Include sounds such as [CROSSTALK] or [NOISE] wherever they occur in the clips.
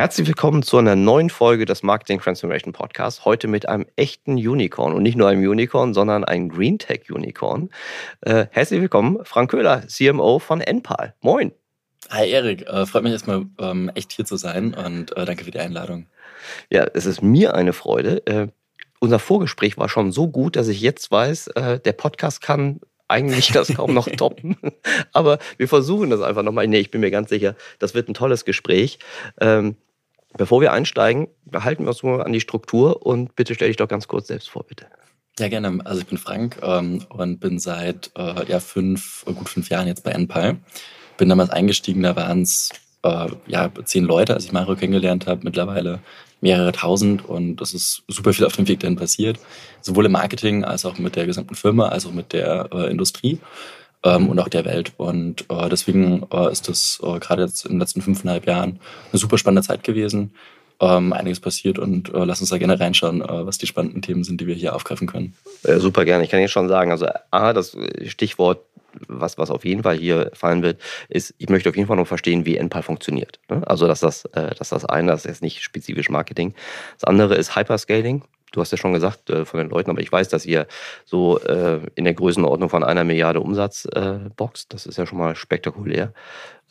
Herzlich willkommen zu einer neuen Folge des Marketing Transformation Podcasts. Heute mit einem echten Unicorn und nicht nur einem Unicorn, sondern ein Green Tech Unicorn. Äh, herzlich willkommen, Frank Köhler, CMO von Enpal. Moin. Hi Erik, äh, freut mich erstmal ähm, echt hier zu sein und äh, danke für die Einladung. Ja, es ist mir eine Freude. Äh, unser Vorgespräch war schon so gut, dass ich jetzt weiß, äh, der Podcast kann eigentlich das kaum noch [LAUGHS] toppen. Aber wir versuchen das einfach nochmal. Nee, ich bin mir ganz sicher, das wird ein tolles Gespräch. Ähm, Bevor wir einsteigen, halten wir uns mal an die Struktur und bitte stell dich doch ganz kurz selbst vor, bitte. Ja, gerne. Also ich bin Frank ähm, und bin seit äh, ja, fünf, gut fünf Jahren jetzt bei NPAL. Bin damals eingestiegen, da waren es äh, ja, zehn Leute, als ich Mario kennengelernt habe, mittlerweile mehrere tausend und das ist super viel auf dem Weg dahin passiert, sowohl im Marketing als auch mit der gesamten Firma, als auch mit der äh, Industrie ähm, und auch der Welt. Und äh, deswegen äh, ist das äh, gerade jetzt in den letzten fünfeinhalb Jahren eine super spannende Zeit gewesen. Ähm, einiges passiert und äh, lass uns da gerne reinschauen, äh, was die spannenden Themen sind, die wir hier aufgreifen können. Äh, super gerne. Ich kann jetzt schon sagen, also A, das Stichwort was, was auf jeden Fall hier fallen wird, ist, ich möchte auf jeden Fall noch verstehen, wie NPAL funktioniert. Ne? Also, dass das, äh, dass das eine, das ist jetzt nicht spezifisch Marketing. Das andere ist Hyperscaling du hast ja schon gesagt äh, von den Leuten, aber ich weiß, dass ihr so äh, in der Größenordnung von einer Milliarde Umsatz äh, boxt. Das ist ja schon mal spektakulär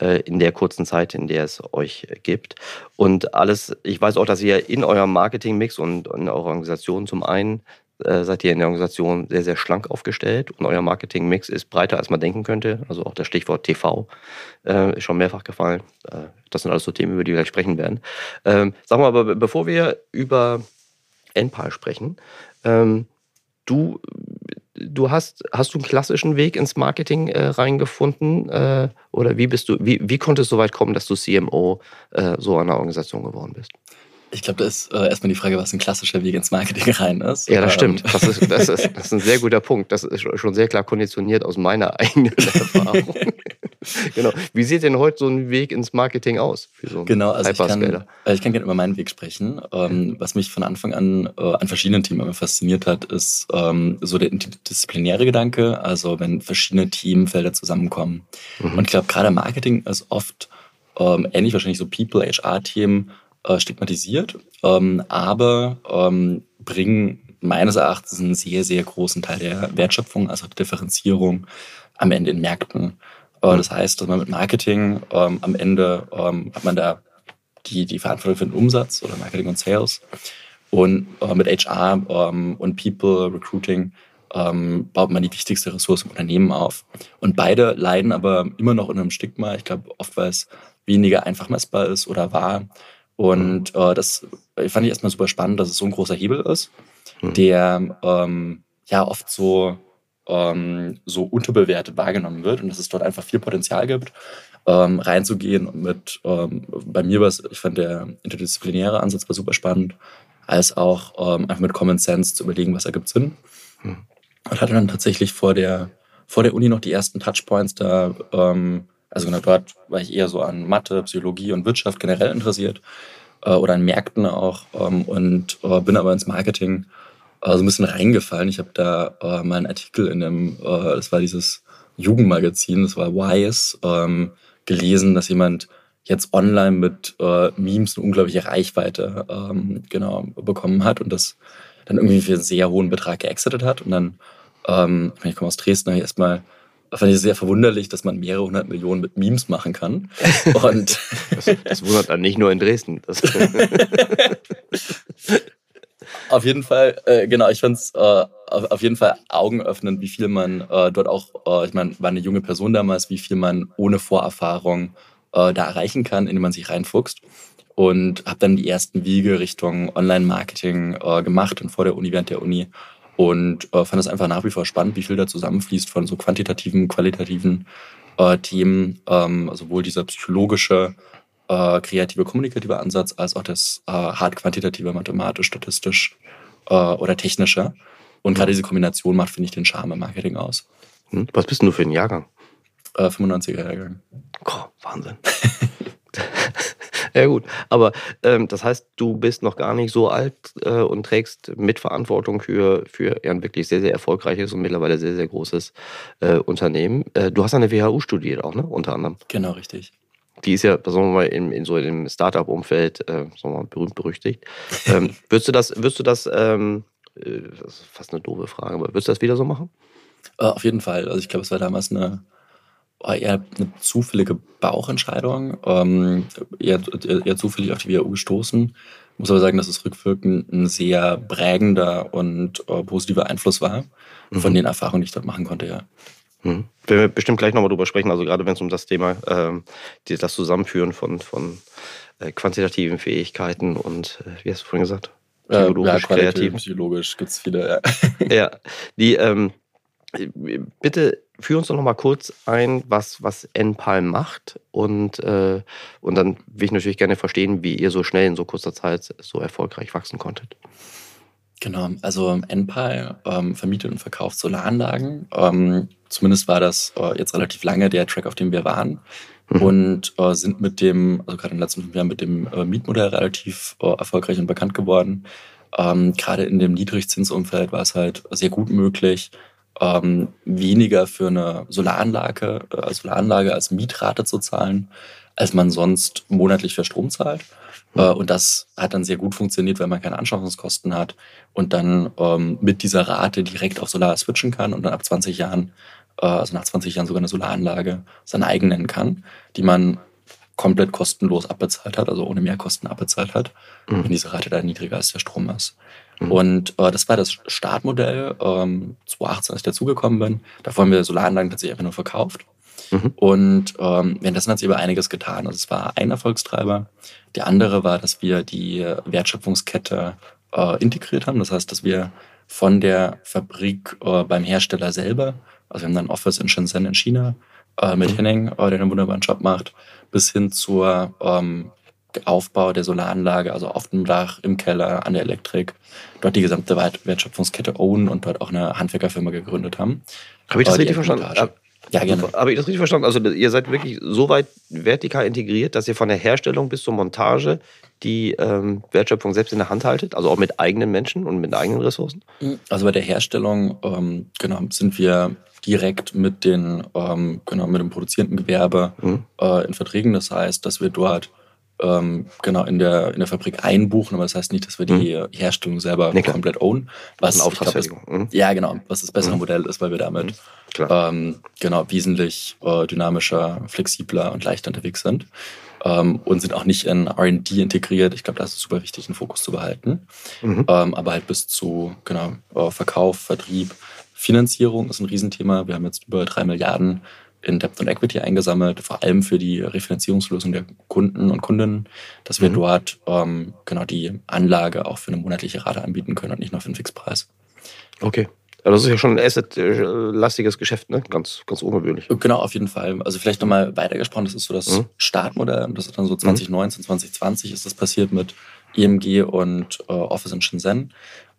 äh, in der kurzen Zeit, in der es euch gibt. Und alles, ich weiß auch, dass ihr in eurem Marketingmix und in eurer Organisation zum einen äh, seid ihr in der Organisation sehr, sehr schlank aufgestellt und euer Marketingmix ist breiter, als man denken könnte. Also auch das Stichwort TV äh, ist schon mehrfach gefallen. das sind alles so Themen, über die wir gleich sprechen werden. Ähm, sag mal, aber bevor wir über NPAL sprechen. Ähm, du, du hast, hast du einen klassischen Weg ins Marketing äh, reingefunden? Äh, oder wie bist du, wie, wie konnte es so weit kommen, dass du CMO äh, so einer Organisation geworden bist? Ich glaube, da ist äh, erstmal die Frage, was ein klassischer Weg ins Marketing [LAUGHS] rein ist. Ja, das ähm. stimmt. Das ist, das, ist, [LAUGHS] das ist ein sehr guter Punkt. Das ist schon sehr klar konditioniert aus meiner [LAUGHS] eigenen Erfahrung. [LAUGHS] genau. Wie sieht denn heute so ein Weg ins Marketing aus so Genau, also ich kann, äh, ich kann gerne über meinen Weg sprechen. Ähm, was mich von Anfang an äh, an verschiedenen Themen immer fasziniert hat, ist ähm, so der interdisziplinäre Gedanke, also wenn verschiedene Themenfelder zusammenkommen. Mhm. Und ich glaube, gerade Marketing ist oft ähm, ähnlich wahrscheinlich so People, HR-Themen äh, stigmatisiert, ähm, aber ähm, bringen meines Erachtens einen sehr, sehr großen Teil der Wertschöpfung, also der Differenzierung am Ende in Märkten. Äh, das heißt, dass man mit Marketing ähm, am Ende ähm, hat man da die, die Verantwortung für den Umsatz oder Marketing und Sales. Und äh, mit HR ähm, und People, Recruiting ähm, baut man die wichtigste Ressource im Unternehmen auf. Und beide leiden aber immer noch unter einem Stigma. Ich glaube, oft weil es weniger einfach messbar ist oder war. Und äh, das fand ich erstmal super spannend, dass es so ein großer Hebel ist, mhm. der ähm, ja oft so ähm, so unterbewertet wahrgenommen wird und dass es dort einfach viel Potenzial gibt, ähm, reinzugehen und mit, ähm, bei mir war es, ich fand der interdisziplinäre Ansatz war super spannend, als auch ähm, einfach mit Common Sense zu überlegen, was ergibt Sinn. Mhm. Und hatte dann tatsächlich vor der, vor der Uni noch die ersten Touchpoints da, ähm, also genau dort war ich eher so an Mathe, Psychologie und Wirtschaft generell interessiert äh, oder an Märkten auch ähm, und äh, bin aber ins Marketing äh, so ein bisschen reingefallen. Ich habe da äh, mal einen Artikel in einem, äh, das war dieses Jugendmagazin, das war Wise, ähm, gelesen, dass jemand jetzt online mit äh, Memes eine unglaubliche Reichweite ähm, genau bekommen hat und das dann irgendwie für einen sehr hohen Betrag geexitet hat. Und dann, ähm, ich komme aus Dresden, ich erstmal fand ich sehr verwunderlich, dass man mehrere hundert Millionen mit Memes machen kann. [LAUGHS] Und das, das wundert dann nicht nur in Dresden. [LAUGHS] [LAUGHS] Auf jeden Fall, äh, genau, ich fand es äh, auf jeden Fall augenöffnend, wie viel man äh, dort auch, äh, ich meine, war eine junge Person damals, wie viel man ohne Vorerfahrung äh, da erreichen kann, indem man sich reinfuchst. Und habe dann die ersten Wiege Richtung Online-Marketing äh, gemacht und vor der Uni, während der Uni. Und fand es einfach nach wie vor spannend, wie viel da zusammenfließt von so quantitativen, qualitativen Themen, ähm, sowohl dieser psychologische äh, kreative, kommunikative Ansatz als auch das äh, hart quantitative, mathematisch, statistisch äh, oder technische. Und gerade diese Kombination macht, finde ich, den Charme im Marketing aus. Hm? Was bist denn du für ein Jahrgang? Äh, 95er Jahrgang. Oh, Wahnsinn. [LAUGHS] ja gut, aber ähm, das heißt, du bist noch gar nicht so alt äh, und trägst Mitverantwortung für, für ein wirklich sehr, sehr erfolgreiches und mittlerweile sehr, sehr großes äh, Unternehmen. Äh, du hast an der WHU studiert auch, ne? Unter anderem. Genau, richtig. Die ist ja, sagen wir mal, in, in so einem Startup-Umfeld, äh, sagen wir mal, berühmt berüchtigt. ähm, [LAUGHS] würdest du das, würdest du das, ähm, äh, das ist fast eine doofe Frage, aber würdest du das wieder so machen? Äh, auf jeden Fall. Also ich glaube, es war damals eine eher eine zufällige Bauchentscheidung, ähm, eher, eher zufällig auf die WHU gestoßen. Ich muss aber sagen, dass es rückwirkend ein sehr prägender und äh, positiver Einfluss war von mhm. den Erfahrungen, die ich dort machen konnte, ja. Mhm. Werden wir bestimmt gleich nochmal drüber sprechen, also gerade wenn es um das Thema, ähm, die, das Zusammenführen von, von äh, quantitativen Fähigkeiten und, äh, wie hast du vorhin gesagt? Psychologisch, ja, kreativ. Psychologisch gibt es viele, ja. [LAUGHS] ja, die, ähm, bitte führ uns doch noch mal kurz ein, was, was NPAL macht. Und, äh, und dann will ich natürlich gerne verstehen, wie ihr so schnell in so kurzer Zeit so erfolgreich wachsen konntet. Genau, also NPAL ähm, vermietet und verkauft Solaranlagen. Ähm, zumindest war das äh, jetzt relativ lange der Track, auf dem wir waren. Mhm. Und äh, sind mit dem, also gerade in den letzten fünf Jahren mit dem äh, Mietmodell relativ äh, erfolgreich und bekannt geworden. Ähm, gerade in dem Niedrigzinsumfeld war es halt sehr gut möglich, ähm, weniger für eine Solaranlage, äh, Solaranlage als Mietrate zu zahlen, als man sonst monatlich für Strom zahlt. Äh, und das hat dann sehr gut funktioniert, weil man keine Anschaffungskosten hat und dann ähm, mit dieser Rate direkt auf Solar switchen kann und dann ab 20 Jahren, also nach 20 Jahren sogar eine Solaranlage seine eigene nennen kann, die man komplett kostenlos abbezahlt hat, also ohne Mehrkosten abbezahlt hat, mhm. wenn diese Rate dann niedriger als der Strom ist. Mhm. Und äh, das war das Startmodell ähm, 2018, als ich dazugekommen bin. Davor haben wir Solaranlagen tatsächlich einfach nur verkauft. Mhm. Und ähm, währenddessen hat sich aber einiges getan. Also es war ein Erfolgstreiber. Der andere war, dass wir die Wertschöpfungskette äh, integriert haben. Das heißt, dass wir von der Fabrik äh, beim Hersteller selber, also wir haben dann ein Office in Shenzhen in China äh, mit mhm. Henning, äh, der einen wunderbaren Job macht, bis hin zur ähm, Aufbau der Solaranlage, also auf dem Dach, im Keller, an der Elektrik, dort die gesamte Wertschöpfungskette own und dort auch eine Handwerkerfirma gegründet haben. Habe ich das richtig verstanden? Ja, gerne. Habe ich das richtig verstanden? Also ihr seid wirklich so weit vertikal integriert, dass ihr von der Herstellung bis zur Montage die ähm, Wertschöpfung selbst in der Hand haltet, also auch mit eigenen Menschen und mit eigenen Ressourcen? Also bei der Herstellung ähm, genau, sind wir direkt mit, den, ähm, genau, mit dem produzierenden Gewerbe mhm. äh, in Verträgen. Das heißt, dass wir dort ähm, genau in der, in der Fabrik einbuchen, aber das heißt nicht, dass wir die mhm. Herstellung selber nee, komplett own. Was Auftragsfertigung. Glaub, mhm. Ja, genau, was das bessere mhm. Modell ist, weil wir damit mhm. ähm, genau wesentlich äh, dynamischer, flexibler und leichter unterwegs sind. Ähm, und sind auch nicht in RD integriert. Ich glaube, das ist super wichtig, einen Fokus zu behalten. Mhm. Ähm, aber halt bis zu genau, äh, Verkauf, Vertrieb, Finanzierung ist ein Riesenthema. Wir haben jetzt über drei Milliarden in Debt und Equity eingesammelt, vor allem für die Refinanzierungslösung der Kunden und Kundinnen, dass wir mhm. dort ähm, genau die Anlage auch für eine monatliche Rate anbieten können und nicht nur für einen Fixpreis. Okay. Ja, das ist ja schon ein asset-lastiges Geschäft, ne? Ganz, ganz ungewöhnlich. Genau, auf jeden Fall. Also vielleicht nochmal weitergesprochen, das ist so das mhm. Startmodell. Das ist dann so 2019, mhm. 2020 ist das passiert mit IMG und äh, Office in Shenzhen.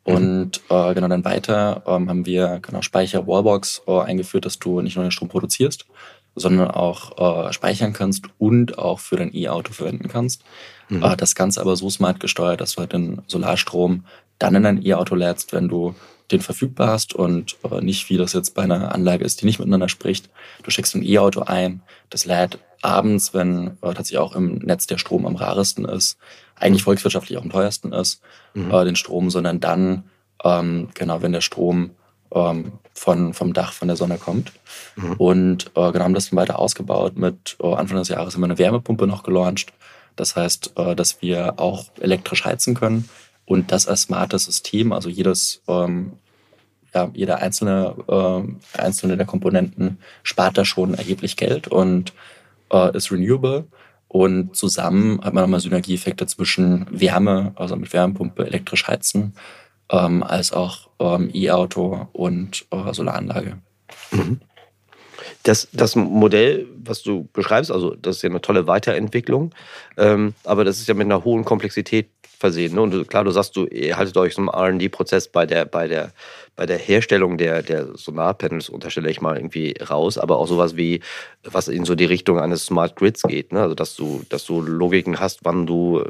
Mhm. Und äh, genau dann weiter ähm, haben wir genau Speicher Wallbox äh, eingeführt, dass du nicht nur den Strom produzierst, sondern auch äh, speichern kannst und auch für dein E-Auto verwenden kannst. Mhm. Äh, das Ganze aber so smart gesteuert, dass du halt den Solarstrom dann in dein E-Auto lädst, wenn du den verfügbar hast und äh, nicht wie das jetzt bei einer Anlage ist, die nicht miteinander spricht. Du steckst ein E-Auto ein, das lädt abends, wenn äh, tatsächlich auch im Netz der Strom am raresten ist, eigentlich volkswirtschaftlich auch am teuersten ist, mhm. äh, den Strom, sondern dann, ähm, genau, wenn der Strom ähm, von, vom Dach von der Sonne kommt. Mhm. Und äh, genau haben das dann weiter ausgebaut. Mit äh, Anfang des Jahres haben wir eine Wärmepumpe noch gelauncht. Das heißt, äh, dass wir auch elektrisch heizen können und das als smartes System, also jedes ähm, ja, jeder einzelne, äh, einzelne der Komponenten spart da schon erheblich Geld und äh, ist renewable. Und zusammen hat man nochmal Synergieeffekte zwischen Wärme, also mit Wärmepumpe elektrisch heizen, ähm, als auch ähm, E-Auto und äh, Solaranlage. Mhm. Das, das Modell, was du beschreibst, also das ist ja eine tolle Weiterentwicklung, ähm, aber das ist ja mit einer hohen Komplexität versehen. Ne? Und klar, du sagst, du haltet euch so einen RD-Prozess bei der, bei, der, bei der Herstellung der, der Solarpanels, unterstelle ich mal irgendwie raus, aber auch sowas wie, was in so die Richtung eines Smart Grids geht. Ne? Also, dass du, dass du Logiken hast, wann du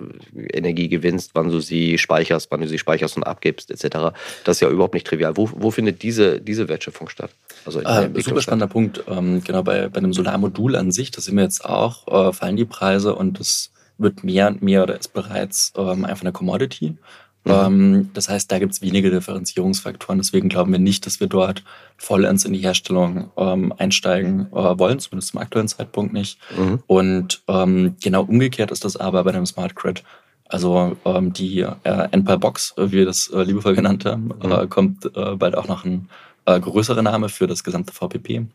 Energie gewinnst, wann du sie speicherst, wann du sie speicherst und abgibst, etc. Das ist ja überhaupt nicht trivial. Wo, wo findet diese, diese Wertschöpfung statt? Also äh, super spannender Punkt. Ähm, genau bei, bei einem Solarmodul an sich, da sind wir jetzt auch, äh, fallen die Preise und das wird mehr und mehr oder ist bereits ähm, einfach eine Commodity. Mhm. Ähm, das heißt, da gibt es wenige Differenzierungsfaktoren. Deswegen glauben wir nicht, dass wir dort vollends in die Herstellung ähm, einsteigen äh, wollen, zumindest zum aktuellen Zeitpunkt nicht. Mhm. Und ähm, genau umgekehrt ist das aber bei einem Smart Grid. Also ähm, die äh, Endpal Box, wie wir das äh, liebevoll genannt haben, mhm. äh, kommt äh, bald auch noch ein äh, größerer Name für das gesamte VPP.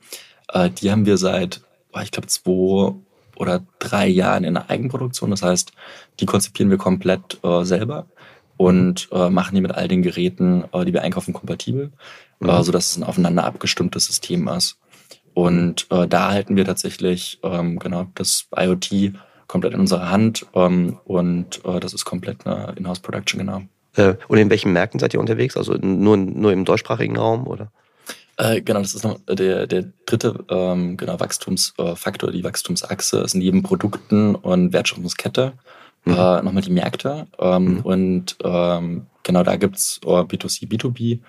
Äh, die haben wir seit, ich glaube, zwei oder drei Jahren in der Eigenproduktion. Das heißt, die konzipieren wir komplett äh, selber und äh, machen die mit all den Geräten, äh, die wir einkaufen, kompatibel, mhm. äh, sodass es ein aufeinander abgestimmtes System ist. Und äh, da halten wir tatsächlich ähm, genau das IoT komplett in unserer Hand ähm, und äh, das ist komplett eine Inhouse-Production, genau. Äh, und in welchen Märkten seid ihr unterwegs? Also nur, nur im deutschsprachigen Raum oder? Äh, genau, das ist noch der, der dritte ähm, genau, Wachstumsfaktor, die Wachstumsachse ist neben Produkten und Wertschöpfungskette mhm. äh, nochmal die Märkte. Ähm, mhm. Und ähm, genau da gibt's äh, B2C, B2B.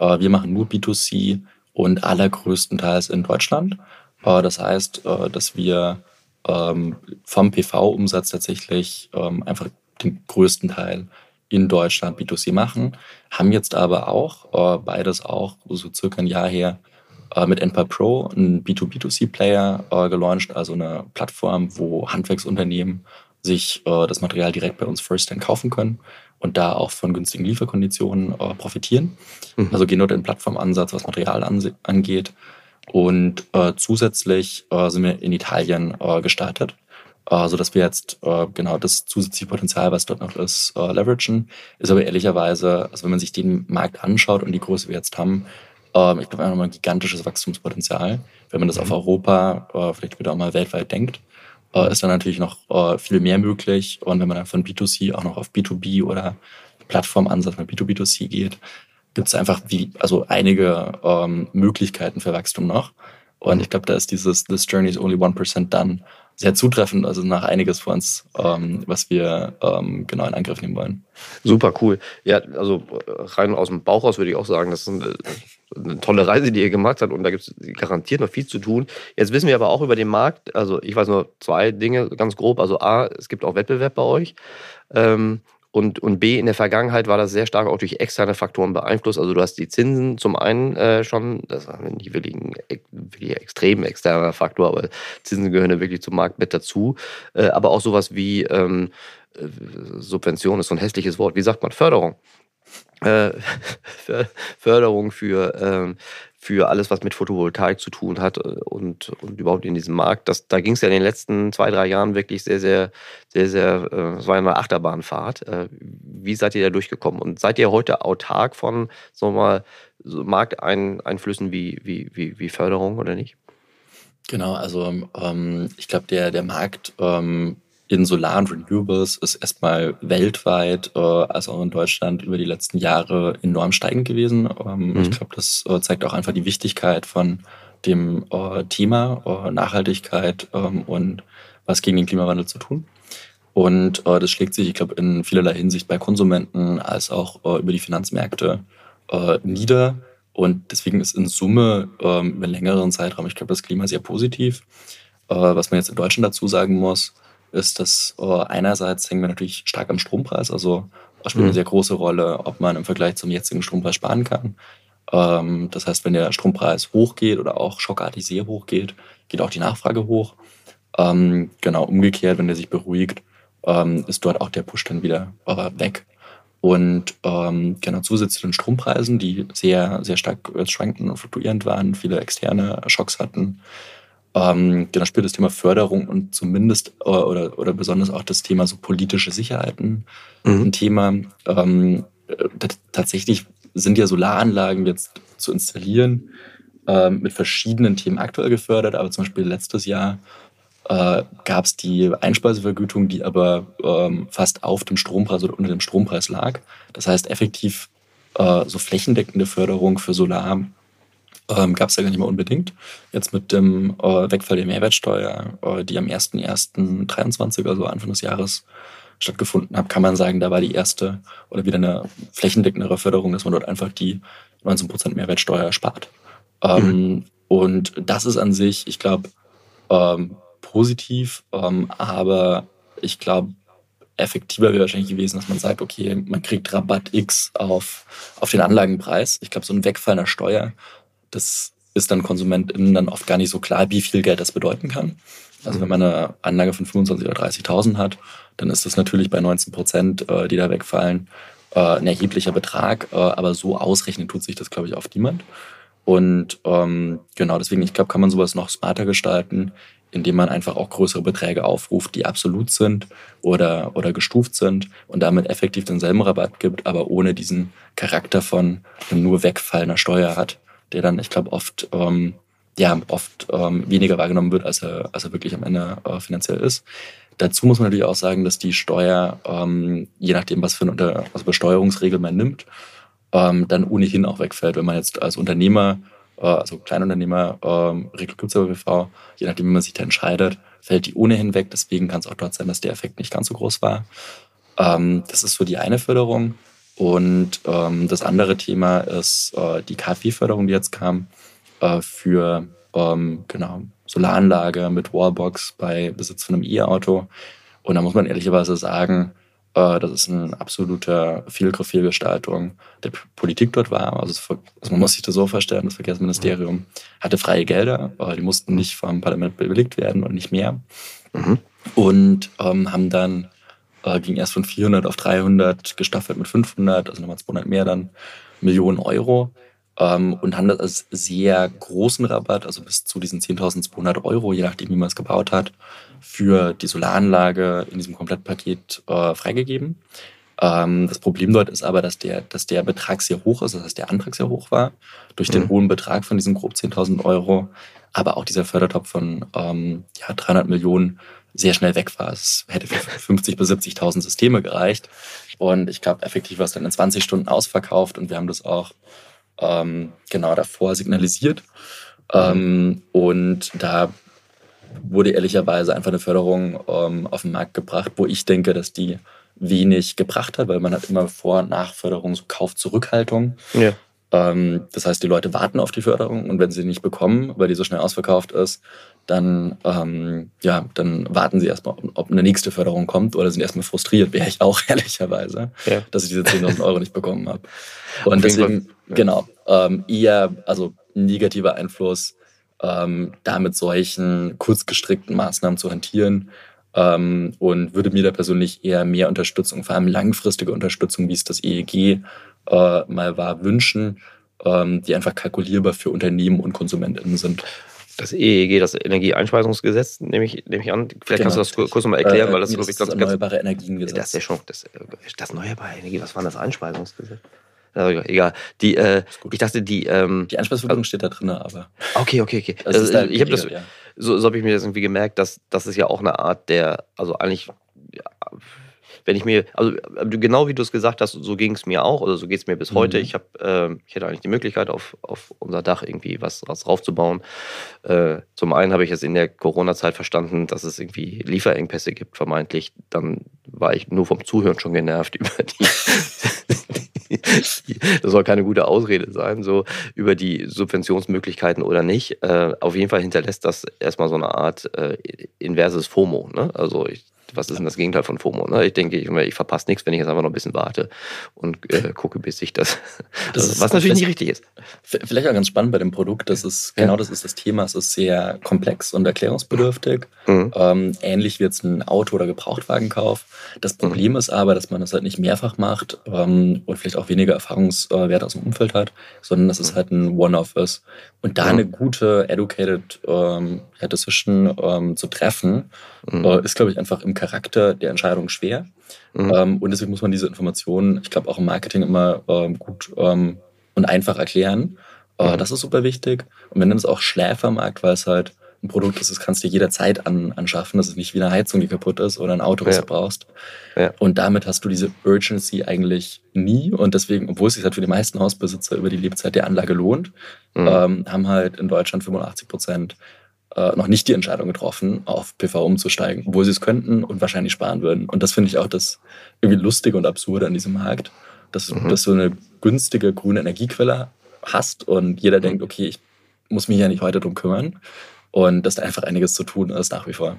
Äh, wir machen nur B2C und allergrößtenteils in Deutschland. Äh, das heißt, äh, dass wir ähm, vom PV-Umsatz tatsächlich ähm, einfach den größten Teil in Deutschland B2C machen, haben jetzt aber auch, äh, beides auch so circa ein Jahr her, äh, mit Enpa Pro einen B2B2C-Player äh, gelauncht, also eine Plattform, wo Handwerksunternehmen sich äh, das Material direkt bei uns First-Hand kaufen können und da auch von günstigen Lieferkonditionen äh, profitieren. Mhm. Also gehen dort den Plattformansatz, was Material angeht. Und äh, zusätzlich sind wir in Italien gestartet äh, so dass wir jetzt äh, genau das zusätzliche Potenzial, was dort noch ist, äh, leveragen. Ist aber ehrlicherweise, also wenn man sich den Markt anschaut und die Größe wir jetzt haben, äh, ich glaube, einfach mal ein gigantisches Wachstumspotenzial. Wenn man das mhm. auf Europa, äh, vielleicht wieder auch mal weltweit denkt, äh, ist dann natürlich noch äh, viel mehr möglich. Und wenn man dann von B2C auch noch auf B2B oder Plattformansatz mit B2B2C geht, gibt es einfach wie, also einige ähm, Möglichkeiten für Wachstum noch. Und ich glaube, da ist dieses This Journey is only 1% done sehr zutreffend, also nach einiges vor uns, ähm, was wir ähm, genau in Angriff nehmen wollen. Super cool. Ja, also rein aus dem Bauch raus würde ich auch sagen, das ist eine, eine tolle Reise, die ihr gemacht habt und da gibt es garantiert noch viel zu tun. Jetzt wissen wir aber auch über den Markt, also ich weiß nur zwei Dinge ganz grob. Also A, es gibt auch Wettbewerb bei euch. Ähm, und, und B, in der Vergangenheit war das sehr stark auch durch externe Faktoren beeinflusst. Also du hast die Zinsen zum einen äh, schon, das war ein wirklich extrem externer Faktor, aber Zinsen gehören ja wirklich zum Markt mit dazu. Äh, aber auch sowas wie ähm, äh, Subvention ist so ein hässliches Wort. Wie sagt man? Förderung. Äh, [LAUGHS] Förderung für, ähm, für alles, was mit Photovoltaik zu tun hat äh, und, und überhaupt in diesem Markt. Das, da ging es ja in den letzten zwei, drei Jahren wirklich sehr, sehr, sehr, sehr, äh, es war eine Achterbahnfahrt. Äh, wie seid ihr da durchgekommen? Und seid ihr heute autark von, wir mal, so Markteinflüssen wie, wie, wie, wie Förderung oder nicht? Genau, also ähm, ich glaube, der, der Markt ähm, in Solar und Renewables ist erstmal weltweit, äh, also auch in Deutschland über die letzten Jahre enorm steigend gewesen. Ähm, mhm. Ich glaube, das äh, zeigt auch einfach die Wichtigkeit von dem äh, Thema äh, Nachhaltigkeit ähm, und was gegen den Klimawandel zu tun. Und äh, das schlägt sich, ich glaube, in vielerlei Hinsicht bei Konsumenten als auch äh, über die Finanzmärkte äh, nieder. Und deswegen ist in Summe ähm, über einen längeren Zeitraum, ich glaube, das Klima sehr positiv. Äh, was man jetzt in Deutschland dazu sagen muss, ist, dass äh, einerseits hängen wir natürlich stark am Strompreis, also spielt mhm. eine sehr große Rolle, ob man im Vergleich zum jetzigen Strompreis sparen kann. Ähm, das heißt, wenn der Strompreis hochgeht oder auch schockartig sehr hoch geht, geht auch die Nachfrage hoch. Ähm, genau umgekehrt, wenn der sich beruhigt, ähm, ist dort auch der Push dann wieder äh, weg. Und ähm, genau zusätzlich zu den Strompreisen, die sehr, sehr stark schwankend und fluktuierend waren, viele externe Schocks hatten, ähm, genau spielt das Thema Förderung und zumindest äh, oder, oder besonders auch das Thema so politische Sicherheiten mhm. ein Thema. Ähm, tatsächlich sind ja Solaranlagen jetzt zu installieren ähm, mit verschiedenen Themen aktuell gefördert, aber zum Beispiel letztes Jahr äh, gab es die Einspeisevergütung, die aber ähm, fast auf dem Strompreis oder unter dem Strompreis lag. Das heißt, effektiv äh, so flächendeckende Förderung für Solar ähm, gab es ja gar nicht mehr unbedingt. Jetzt mit dem äh, Wegfall der Mehrwertsteuer, äh, die am 01.01.23, also Anfang des Jahres, stattgefunden hat, kann man sagen, da war die erste oder wieder eine flächendeckendere Förderung, dass man dort einfach die 19% Mehrwertsteuer spart. Ähm, mhm. Und das ist an sich, ich glaube, ähm, positiv, ähm, aber ich glaube, effektiver wäre wahrscheinlich gewesen, dass man sagt, okay, man kriegt Rabatt X auf, auf den Anlagenpreis. Ich glaube, so ein Wegfall einer Steuer, das ist dann KonsumentInnen dann oft gar nicht so klar, wie viel Geld das bedeuten kann. Also wenn man eine Anlage von 25.000 oder 30.000 hat, dann ist das natürlich bei 19 Prozent, äh, die da wegfallen, äh, ein erheblicher Betrag. Äh, aber so ausrechnen tut sich das, glaube ich, auf niemand. Und ähm, genau deswegen, ich glaube, kann man sowas noch smarter gestalten, indem man einfach auch größere Beträge aufruft, die absolut sind oder, oder gestuft sind und damit effektiv denselben Rabatt gibt, aber ohne diesen Charakter von nur wegfallender Steuer hat, der dann, ich glaube, oft, ähm, ja, oft ähm, weniger wahrgenommen wird, als er, als er wirklich am Ende äh, finanziell ist. Dazu muss man natürlich auch sagen, dass die Steuer, ähm, je nachdem, was für eine Unter also Besteuerungsregel man nimmt, ähm, dann ohnehin auch wegfällt. Wenn man jetzt als Unternehmer, äh, also Kleinunternehmer, ähm, Regel gibt es aber BV, je nachdem, wie man sich da entscheidet, fällt die ohnehin weg. Deswegen kann es auch dort sein, dass der Effekt nicht ganz so groß war. Ähm, das ist so die eine Förderung. Und ähm, das andere Thema ist äh, die KfW-Förderung, die jetzt kam, äh, für ähm, genau, Solaranlage mit Wallbox bei Besitz von einem E-Auto. Und da muss man ehrlicherweise sagen, äh, das ist eine absolute Fehlgestaltung der Politik dort war. Also, also, man muss sich das so vorstellen, das Verkehrsministerium hatte freie Gelder, die mussten nicht vom Parlament bewilligt werden und nicht mehr. Mhm. Und ähm, haben dann, äh, ging erst von 400 auf 300 gestaffelt mit 500, also nochmal 200 mehr dann, Millionen Euro ähm, und haben das als sehr großen Rabatt, also bis zu diesen 10.200 Euro, je nachdem, wie man es gebaut hat, für die Solaranlage in diesem Komplettpaket äh, freigegeben. Ähm, das Problem dort ist aber, dass der, dass der Betrag sehr hoch ist, das heißt, der Antrag sehr hoch war, durch den mhm. hohen Betrag von diesen grob 10.000 Euro, aber auch dieser Fördertopf von ähm, ja, 300 Millionen sehr schnell weg war. Es hätte für 50.000 bis 70.000 Systeme gereicht. Und ich glaube, effektiv war es dann in 20 Stunden ausverkauft und wir haben das auch ähm, genau davor signalisiert. Ähm, und da wurde ehrlicherweise einfach eine Förderung ähm, auf den Markt gebracht, wo ich denke, dass die wenig gebracht hat, weil man hat immer Vor- und Nachförderung, so Kaufzurückhaltung. Ja. Ähm, das heißt, die Leute warten auf die Förderung und wenn sie nicht bekommen, weil die so schnell ausverkauft ist, dann, ähm, ja, dann warten sie erstmal, ob eine nächste Förderung kommt oder sind erstmal frustriert, wäre ich auch [LAUGHS] ehrlicherweise, ja. dass ich diese 10.000 Euro nicht bekommen habe. Und deswegen, ja. genau, ähm, eher, also negativer Einfluss, ähm, da mit solchen kurzgestrickten Maßnahmen zu hantieren ähm, und würde mir da persönlich eher mehr Unterstützung, vor allem langfristige Unterstützung, wie es das EEG äh, mal war, wünschen, ähm, die einfach kalkulierbar für Unternehmen und KonsumentInnen sind das EEG, das Energieeinspeisungsgesetz, nehme ich, nehme ich an. Vielleicht genau. kannst du das kurz nochmal erklären, äh, weil das, das ist das Erneuerbare Energiengesetz. Das ist ja schon, das, das Erneuerbare Energie, was war das Einspeisungsgesetz? Also, egal. Die, äh, ich dachte, die. Ähm, die Einspeisvergütung also, steht da drin, aber. Okay, okay, okay. Also, also ich habe das, ja. so, so habe ich mir das irgendwie gemerkt, dass das ist ja auch eine Art der, also eigentlich ja, wenn ich mir, also äh, genau wie du es gesagt hast, so ging es mir auch oder so geht es mir bis mhm. heute. Ich, hab, äh, ich hätte eigentlich die Möglichkeit, auf, auf unser Dach irgendwie was, was draufzubauen. Äh, zum einen habe ich es in der Corona-Zeit verstanden, dass es irgendwie Lieferengpässe gibt, vermeintlich. Dann war ich nur vom Zuhören schon genervt [LAUGHS] über die. das soll keine gute Ausrede sein, so über die Subventionsmöglichkeiten oder nicht. Äh, auf jeden Fall hinterlässt das erstmal so eine Art äh, inverses FOMO. Ne? Also ich was ist denn das Gegenteil von FOMO? Ne? Ich denke, ich, ich verpasse nichts, wenn ich jetzt einfach noch ein bisschen warte und äh, [LAUGHS] gucke, bis ich das. das was natürlich nicht richtig ist. Vielleicht auch ganz spannend bei dem Produkt, das ist ja. genau das ist das Thema. Es ist sehr komplex und erklärungsbedürftig. Mhm. Ähm, ähnlich wie jetzt ein Auto- oder Gebrauchtwagenkauf. Das mhm. Problem mhm. ist aber, dass man das halt nicht mehrfach macht ähm, und vielleicht auch weniger Erfahrungswerte aus dem Umfeld hat, sondern dass es mhm. halt ein One-Off ist. Und da mhm. eine gute, educated ähm, Decision ähm, zu treffen, mhm. äh, ist, glaube ich, einfach im Charakter der Entscheidung schwer. Mhm. Ähm, und deswegen muss man diese Informationen, ich glaube, auch im Marketing immer ähm, gut ähm, und einfach erklären. Äh, mhm. Das ist super wichtig. Und wenn dann es auch Schläfermarkt, weil es halt ein Produkt ist, das kannst du jederzeit an, anschaffen. Das ist nicht wie eine Heizung, die kaputt ist oder ein Auto, was ja. du brauchst. Ja. Und damit hast du diese Urgency eigentlich nie. Und deswegen, obwohl es sich halt für die meisten Hausbesitzer über die Lebzeit der Anlage lohnt, mhm. ähm, haben halt in Deutschland 85 Prozent äh, noch nicht die Entscheidung getroffen, auf PV umzusteigen, obwohl sie es könnten und wahrscheinlich sparen würden. Und das finde ich auch das irgendwie Lustige und Absurde an diesem Markt, dass, mhm. dass du eine günstige grüne Energiequelle hast und jeder mhm. denkt, okay, ich muss mich ja nicht heute drum kümmern und dass da einfach einiges zu tun ist nach wie vor.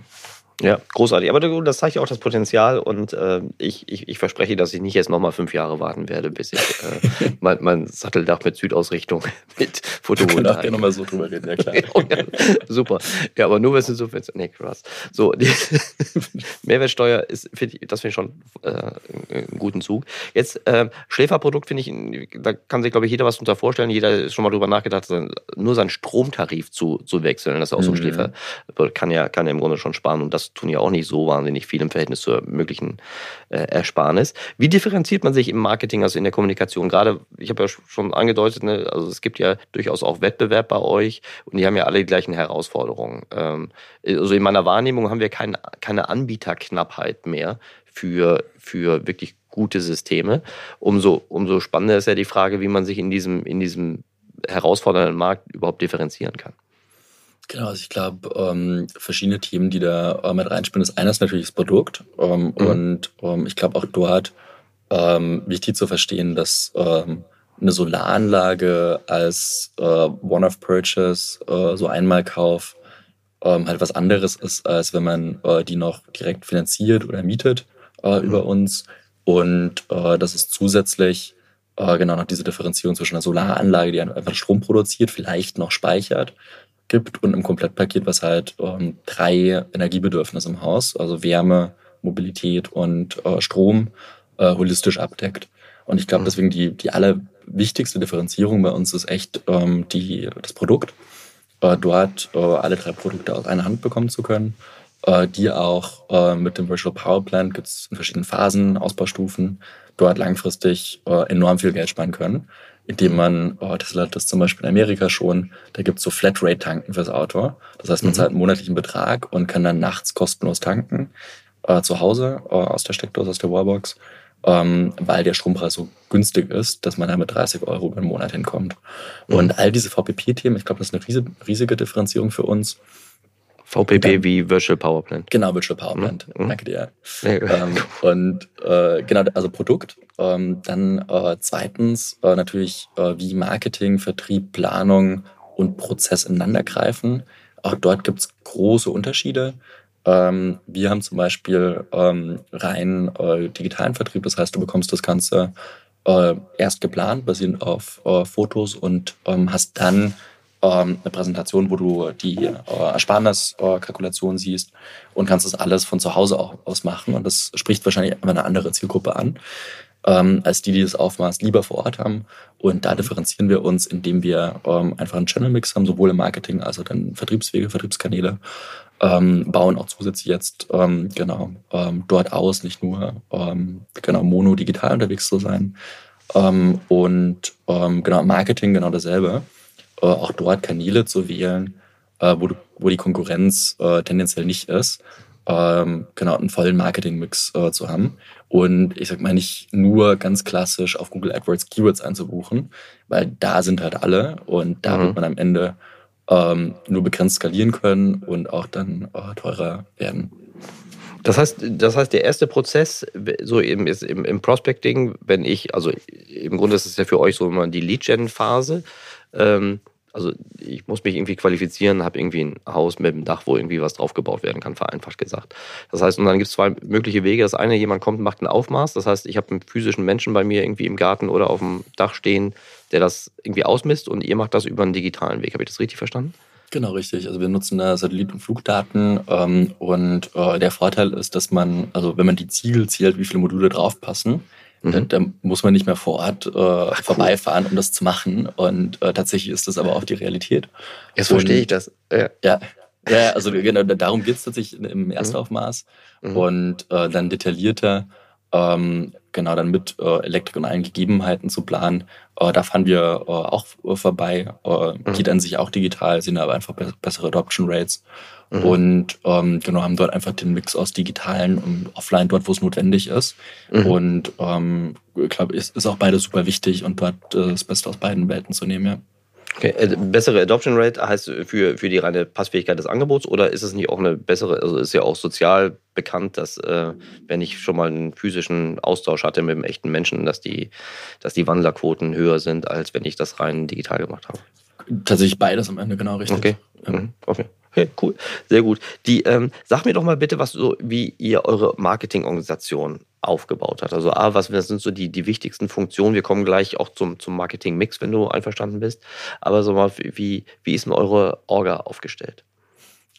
Ja, großartig. Aber das zeigt ja auch das Potenzial und äh, ich, ich, ich verspreche, dass ich nicht jetzt nochmal fünf Jahre warten werde, bis ich äh, [LAUGHS] mein, mein Satteldach mit Südausrichtung [LAUGHS] mit Photovoltaik. Wir können nochmal so drüber reden, ja klar. [LAUGHS] Super. Ja, aber nur, wenn es so wird. Nee, krass. So, die Mehrwertsteuer ist, find ich, das finde ich schon äh, einen guten Zug. Jetzt, äh, Schläferprodukt finde ich, da kann sich, glaube ich, jeder was unter vorstellen. Jeder ist schon mal drüber nachgedacht, nur seinen Stromtarif zu, zu wechseln. Das ist auch so ein mhm. Schläfer. Kann ja, kann ja im Grunde schon sparen und das tun ja auch nicht so wahnsinnig viel im Verhältnis zur möglichen äh, Ersparnis. Wie differenziert man sich im Marketing, also in der Kommunikation? Gerade, ich habe ja schon angedeutet, ne, also es gibt ja durchaus auch Wettbewerb bei euch und die haben ja alle die gleichen Herausforderungen. Ähm, also in meiner Wahrnehmung haben wir kein, keine Anbieterknappheit mehr für, für wirklich gute Systeme. Umso, umso spannender ist ja die Frage, wie man sich in diesem, in diesem herausfordernden Markt überhaupt differenzieren kann. Genau, also ich glaube, ähm, verschiedene Themen, die da äh, mit reinspielen. Ist natürlich das Produkt. Ähm, mhm. Und ähm, ich glaube auch dort ähm, wichtig zu verstehen, dass ähm, eine Solaranlage als äh, One-of-Purchase, äh, so Einmalkauf, ähm, halt was anderes ist, als wenn man äh, die noch direkt finanziert oder mietet äh, mhm. über uns. Und äh, das ist zusätzlich äh, genau noch diese Differenzierung zwischen einer Solaranlage, die einfach Strom produziert, vielleicht noch speichert gibt und im Komplettpaket, was halt ähm, drei Energiebedürfnisse im Haus, also Wärme, Mobilität und äh, Strom, äh, holistisch abdeckt. Und ich glaube, mhm. deswegen die, die allerwichtigste Differenzierung bei uns ist echt ähm, die, das Produkt. Äh, dort äh, alle drei Produkte aus einer Hand bekommen zu können, äh, die auch äh, mit dem Virtual Power Plant gibt es in verschiedenen Phasen, Ausbaustufen, dort langfristig enorm viel Geld sparen können indem man, oh, Tesla hat das zum Beispiel in Amerika schon, da gibt es so Flatrate-Tanken fürs Auto. Das heißt, man mhm. zahlt einen monatlichen Betrag und kann dann nachts kostenlos tanken äh, zu Hause äh, aus der Steckdose, aus der Wallbox, ähm, weil der Strompreis so günstig ist, dass man da mit 30 Euro im Monat hinkommt. Mhm. Und all diese VPP-Themen, ich glaube, das ist eine riesige, riesige Differenzierung für uns. VPP dann, wie Virtual Power Plant. Genau, Virtual Power. Plant. Mhm. Danke dir. ähm, und äh, genau, also Produkt. Ähm, dann äh, zweitens äh, natürlich, äh, wie Marketing, Vertrieb, Planung und Prozess ineinander greifen. Auch dort gibt es große Unterschiede. Ähm, wir haben zum Beispiel ähm, rein äh, digitalen Vertrieb, das heißt, du bekommst das Ganze äh, erst geplant, basierend auf Fotos und ähm, hast dann ähm, eine Präsentation, wo du die äh, Ersparniskalkulation siehst und kannst das alles von zu Hause aus machen. Und das spricht wahrscheinlich immer eine andere Zielgruppe an, ähm, als die, die das Aufmaß lieber vor Ort haben. Und da differenzieren wir uns, indem wir ähm, einfach einen Channel-Mix haben, sowohl im Marketing als auch dann Vertriebswege, Vertriebskanäle. Ähm, bauen auch zusätzlich jetzt genau dort aus, nicht nur genau mono digital unterwegs zu sein. Und genau Marketing genau dasselbe äh, auch dort Kanäle zu wählen, äh, wo, du, wo die Konkurrenz äh, tendenziell nicht ist. Ähm, genau, einen vollen Marketing-Mix äh, zu haben. Und ich sag mal, nicht nur ganz klassisch auf Google AdWords Keywords einzubuchen, weil da sind halt alle und da mhm. wird man am Ende ähm, nur begrenzt skalieren können und auch dann äh, teurer werden. Das heißt, das heißt, der erste Prozess, so im, im, im Prospecting, wenn ich, also im Grunde ist es ja für euch so immer die Lead-Gen-Phase. Ähm, also ich muss mich irgendwie qualifizieren, habe irgendwie ein Haus mit einem Dach, wo irgendwie was draufgebaut werden kann, vereinfacht gesagt. Das heißt, und dann gibt es zwei mögliche Wege. Das eine, jemand kommt und macht ein Aufmaß. Das heißt, ich habe einen physischen Menschen bei mir irgendwie im Garten oder auf dem Dach stehen, der das irgendwie ausmisst und ihr macht das über einen digitalen Weg. Habe ich das richtig verstanden? Genau, richtig. Also wir nutzen da Satellit- und Flugdaten ähm, und äh, der Vorteil ist, dass man, also wenn man die Ziegel zählt, wie viele Module draufpassen, Mhm. Da, da, muss man nicht mehr vor Ort äh, Ach, vorbeifahren, um das zu machen. Und äh, tatsächlich ist das aber auch die Realität. Jetzt verstehe ich das. Ja. ja. Ja, also genau, darum geht es tatsächlich im Erstaufmaß. Mhm. Und äh, dann detaillierter ähm, genau dann mit äh, Elektrik und allen Gegebenheiten zu planen. Äh, da fahren wir äh, auch vorbei. Äh, mhm. Geht an sich auch digital, sind aber einfach be bessere Adoption Rates. Mhm. Und ähm, genau, haben dort einfach den Mix aus digitalen und offline dort, wo es notwendig ist. Mhm. Und ähm, ich glaube, ist, ist auch beides super wichtig und dort äh, das Beste aus beiden Welten zu nehmen, ja. Okay. Äh, bessere Adoption Rate heißt für, für die reine Passfähigkeit des Angebots oder ist es nicht auch eine bessere, also ist ja auch sozial bekannt, dass äh, wenn ich schon mal einen physischen Austausch hatte mit einem echten Menschen, dass die, dass die Wandlerquoten höher sind, als wenn ich das rein digital gemacht habe? Tatsächlich beides am Ende, genau richtig. Okay. Mhm. okay. Okay, cool. Sehr gut. Die, ähm, sag mir doch mal bitte, was so, wie ihr eure Marketingorganisation aufgebaut hat. Also A, was sind so die, die wichtigsten Funktionen? Wir kommen gleich auch zum, zum Marketing-Mix, wenn du einverstanden bist. Aber so mal, wie, wie ist denn eure Orga aufgestellt?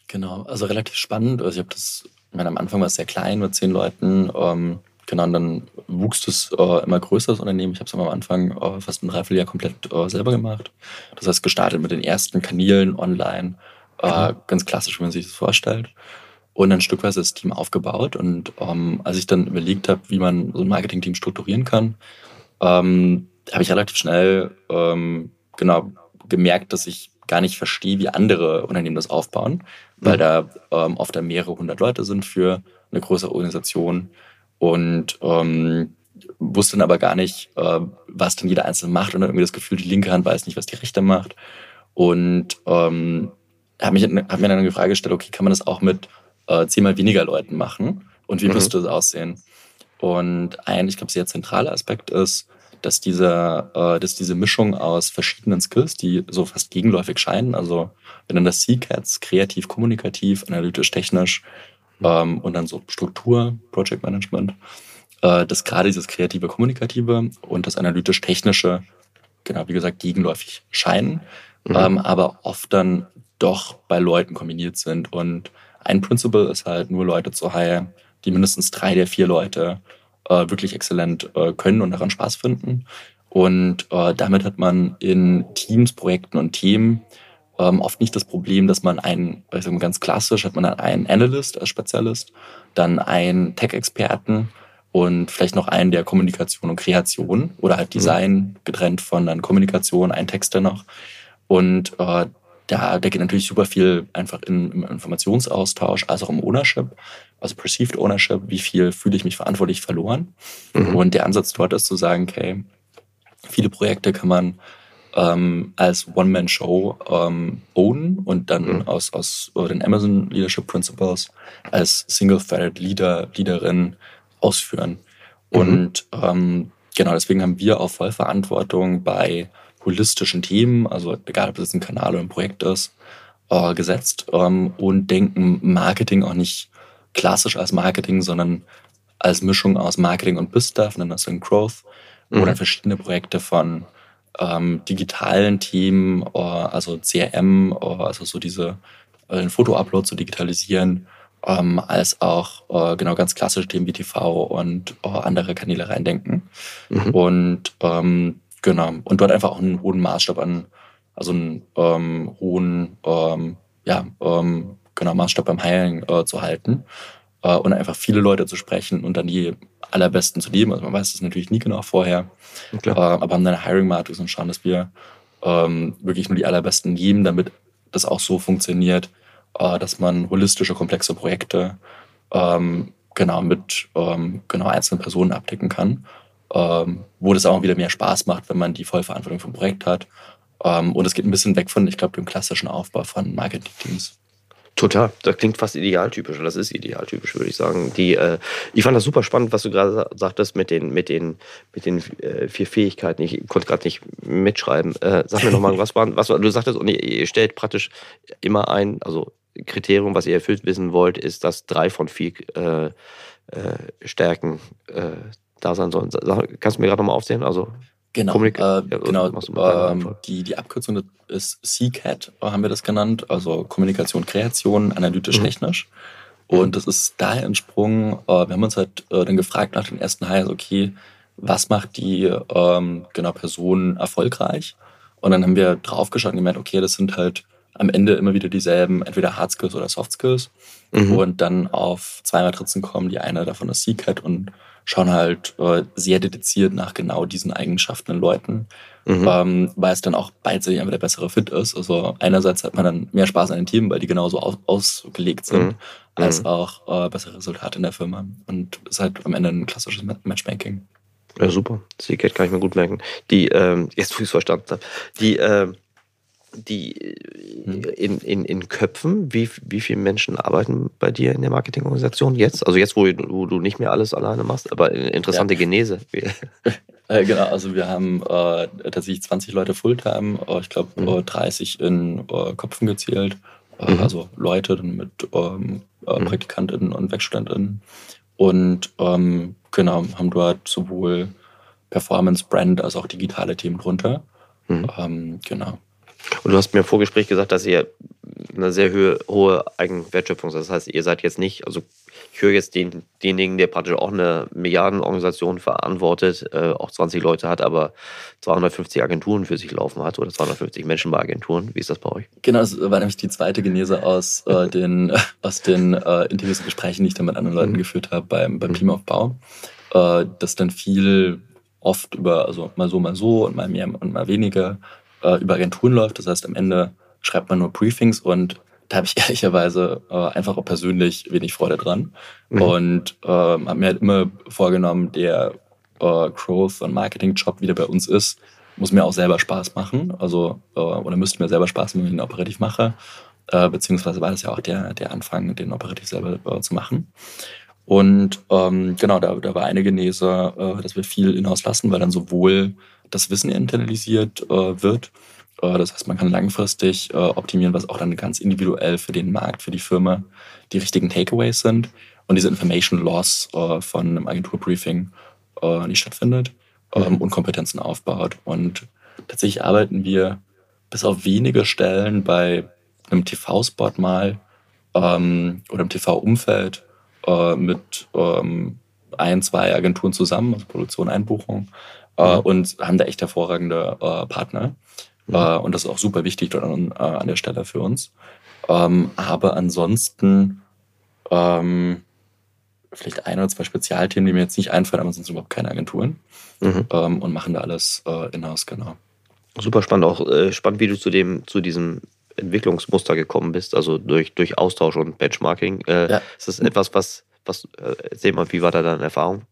Genau, also relativ spannend. Also ich habe das, ich meine, am Anfang war es sehr klein mit zehn Leuten. Ähm, genau, und dann wuchs das äh, immer größer, das Unternehmen. Ich habe es am Anfang äh, fast ein Dreivierteljahr komplett äh, selber gemacht. Das heißt, gestartet mit den ersten Kanälen online, äh, ganz klassisch, wie man sich das vorstellt. Und dann stückweise das Team aufgebaut. Und ähm, als ich dann überlegt habe, wie man so ein Marketing-Team strukturieren kann, ähm, habe ich relativ schnell ähm, genau gemerkt, dass ich gar nicht verstehe, wie andere Unternehmen das aufbauen, weil mhm. da ähm, oft da mehrere hundert Leute sind für eine größere Organisation. Und ähm, wusste dann aber gar nicht, äh, was dann jeder Einzelne macht. Und dann irgendwie das Gefühl, die linke Hand weiß nicht, was die rechte macht. Und ähm, habe mich hab mir dann die Frage gestellt, okay, kann man das auch mit äh, zehnmal weniger Leuten machen und wie mhm. müsste das aussehen? Und ein, ich glaube, sehr zentraler Aspekt ist, dass diese, äh, dass diese Mischung aus verschiedenen Skills, die so fast gegenläufig scheinen, also wenn dann das C-Cats, kreativ, kommunikativ, analytisch, technisch ähm, und dann so Struktur, Project Management, äh, dass gerade dieses kreative, kommunikative und das analytisch-technische, genau wie gesagt, gegenläufig scheinen, mhm. ähm, aber oft dann doch bei Leuten kombiniert sind und ein Principle ist halt nur Leute zu hiren, die mindestens drei der vier Leute äh, wirklich exzellent äh, können und daran Spaß finden. Und äh, damit hat man in Teams, Projekten und Themen ähm, oft nicht das Problem, dass man einen, ich sag mal ganz klassisch, hat man dann einen Analyst als Spezialist, dann einen Tech-Experten und vielleicht noch einen der Kommunikation und Kreation oder halt mhm. Design getrennt von dann Kommunikation, ein Texter noch. Und äh, da, da geht natürlich super viel einfach in, im Informationsaustausch, als auch im Ownership, also Perceived Ownership, wie viel fühle ich mich verantwortlich verloren. Mhm. Und der Ansatz dort ist zu sagen, okay, viele Projekte kann man ähm, als One-Man-Show ähm, ownen und dann mhm. aus, aus den Amazon Leadership Principles als Single-Threaded Leader, Leaderin ausführen. Mhm. Und ähm, genau deswegen haben wir auch Vollverantwortung bei holistischen Themen, also egal ob es ein Kanal oder ein Projekt ist, äh, gesetzt ähm, und denken Marketing auch nicht klassisch als Marketing, sondern als Mischung aus Marketing und Biz-Stuff, nennen das dann Growth, mhm. oder verschiedene Projekte von ähm, digitalen Themen, äh, also CRM, äh, also so diese äh, den Foto-Upload zu digitalisieren, ähm, als auch äh, genau ganz klassische Themen wie TV und äh, andere Kanäle reindenken. Mhm. Und ähm, Genau. Und dort einfach auch einen hohen Maßstab an, also einen ähm, hohen, ähm, ja, ähm, genau, Maßstab beim Hiring äh, zu halten äh, und einfach viele Leute zu sprechen und dann die allerbesten zu nehmen. Also man weiß das natürlich nie genau vorher, äh, aber haben dann eine Hiring-Matrix und schauen, dass wir ähm, wirklich nur die allerbesten nehmen, damit das auch so funktioniert, äh, dass man holistische, komplexe Projekte ähm, genau mit ähm, genau einzelnen Personen abdecken kann ähm, wo das auch wieder mehr Spaß macht, wenn man die Vollverantwortung vom Projekt hat. Ähm, und es geht ein bisschen weg von, ich glaube, dem klassischen Aufbau von Marketing-Teams. Total, das klingt fast idealtypisch und das ist idealtypisch, würde ich sagen. Die, äh, ich fand das super spannend, was du gerade sagtest mit den, mit den, mit den äh, vier Fähigkeiten. Ich konnte gerade nicht mitschreiben. Äh, sag mir nochmal, [LAUGHS] was waren, was du sagtest, und ihr, ihr stellt praktisch immer ein, also Kriterium, was ihr erfüllt wissen wollt, ist, dass drei von vier äh, äh, Stärken äh, da sein sollen. Kannst du mir gerade nochmal aufzählen? Also Genau, Kommunik äh, genau ähm, die, die Abkürzung ist CCAT, haben wir das genannt, also Kommunikation, Kreation, analytisch-technisch. Mhm. Und das ist daher entsprungen, äh, wir haben uns halt äh, dann gefragt nach den ersten Hires, okay, was macht die ähm, genau Person erfolgreich? Und dann haben wir draufgeschaut und gemerkt, okay, das sind halt am Ende immer wieder dieselben, entweder Hard Skills oder Soft Skills. Mhm. Und dann auf zwei Matrizen kommen, die eine davon ist CCAT und schauen halt äh, sehr dediziert nach genau diesen Eigenschaften in Leuten, mhm. ähm, weil es dann auch beidseitig einfach der bessere Fit ist. Also einerseits hat man dann mehr Spaß an den Team, weil die genauso aus ausgelegt sind, mhm. als mhm. auch äh, bessere Resultate in der Firma. Und es ist halt am Ende ein klassisches Matchmaking. Ja, super. Seagate kann ich mir gut merken. Die, ähm, jetzt wo ich es verstanden habe, die, ähm, die hm. in, in, in Köpfen, wie, wie viele Menschen arbeiten bei dir in der Marketingorganisation jetzt? Also jetzt, wo, wo du nicht mehr alles alleine machst, aber interessante ja. Genese. [LAUGHS] äh, genau, also wir haben äh, tatsächlich 20 Leute Fulltime, äh, ich glaube mhm. 30 in äh, Köpfen gezählt, äh, mhm. also Leute mit ähm, äh, mhm. PraktikantInnen und WerkstudentInnen. Und ähm, genau, haben dort sowohl Performance, Brand als auch digitale Themen drunter. Mhm. Ähm, genau. Und du hast mir im Vorgespräch gesagt, dass ihr eine sehr hohe, hohe Eigenwertschöpfung seid. Das heißt, ihr seid jetzt nicht, also ich höre jetzt den, denjenigen, der praktisch auch eine Milliardenorganisation verantwortet, äh, auch 20 Leute hat, aber 250 Agenturen für sich laufen hat oder 250 Menschen bei Agenturen. Wie ist das bei euch? Genau, das war nämlich die zweite Genese aus äh, [LAUGHS] den, aus den äh, intensiven Gesprächen, die ich dann mit anderen Leuten mhm. geführt habe beim, beim mhm. Teamaufbau. Äh, dass dann viel oft über, also mal so, mal so und mal mehr und mal weniger äh, über Agenturen läuft. Das heißt, am Ende schreibt man nur Briefings und da habe ich [LAUGHS] ehrlicherweise äh, einfach auch persönlich wenig Freude dran. Mhm. Und äh, habe mir halt immer vorgenommen, der äh, Growth- und Marketing-Job, wie der bei uns ist, muss mir auch selber Spaß machen. Also, äh, oder müsste mir selber Spaß machen, wenn ich ihn operativ mache. Äh, beziehungsweise war das ja auch der, der Anfang, den operativ selber äh, zu machen. Und ähm, genau, da, da war eine Genese, äh, dass wir viel in-house lassen, weil dann sowohl das Wissen internalisiert äh, wird, äh, das heißt, man kann langfristig äh, optimieren, was auch dann ganz individuell für den Markt, für die Firma die richtigen Takeaways sind und diese Information Loss äh, von einem Agenturbriefing äh, nicht stattfindet ähm, mhm. und Kompetenzen aufbaut. Und tatsächlich arbeiten wir bis auf wenige Stellen bei einem TV-Spot mal ähm, oder im TV-Umfeld äh, mit ähm, ein, zwei Agenturen zusammen, also Produktion, Einbuchung, äh, mhm. und haben da echt hervorragende äh, Partner. Mhm. Äh, und das ist auch super wichtig an, äh, an der Stelle für uns. Ähm, aber ansonsten ähm, vielleicht ein oder zwei Spezialthemen, die mir jetzt nicht einfallen, aber sonst überhaupt keine Agenturen. Mhm. Ähm, und machen da alles äh, in-house, genau. Super spannend, auch äh, spannend, wie du zu dem, zu diesem Entwicklungsmuster gekommen bist, also durch, durch Austausch und Benchmarking. Äh, ja. Ist das etwas, was, was äh, erzähl mal, wie war da deine Erfahrung?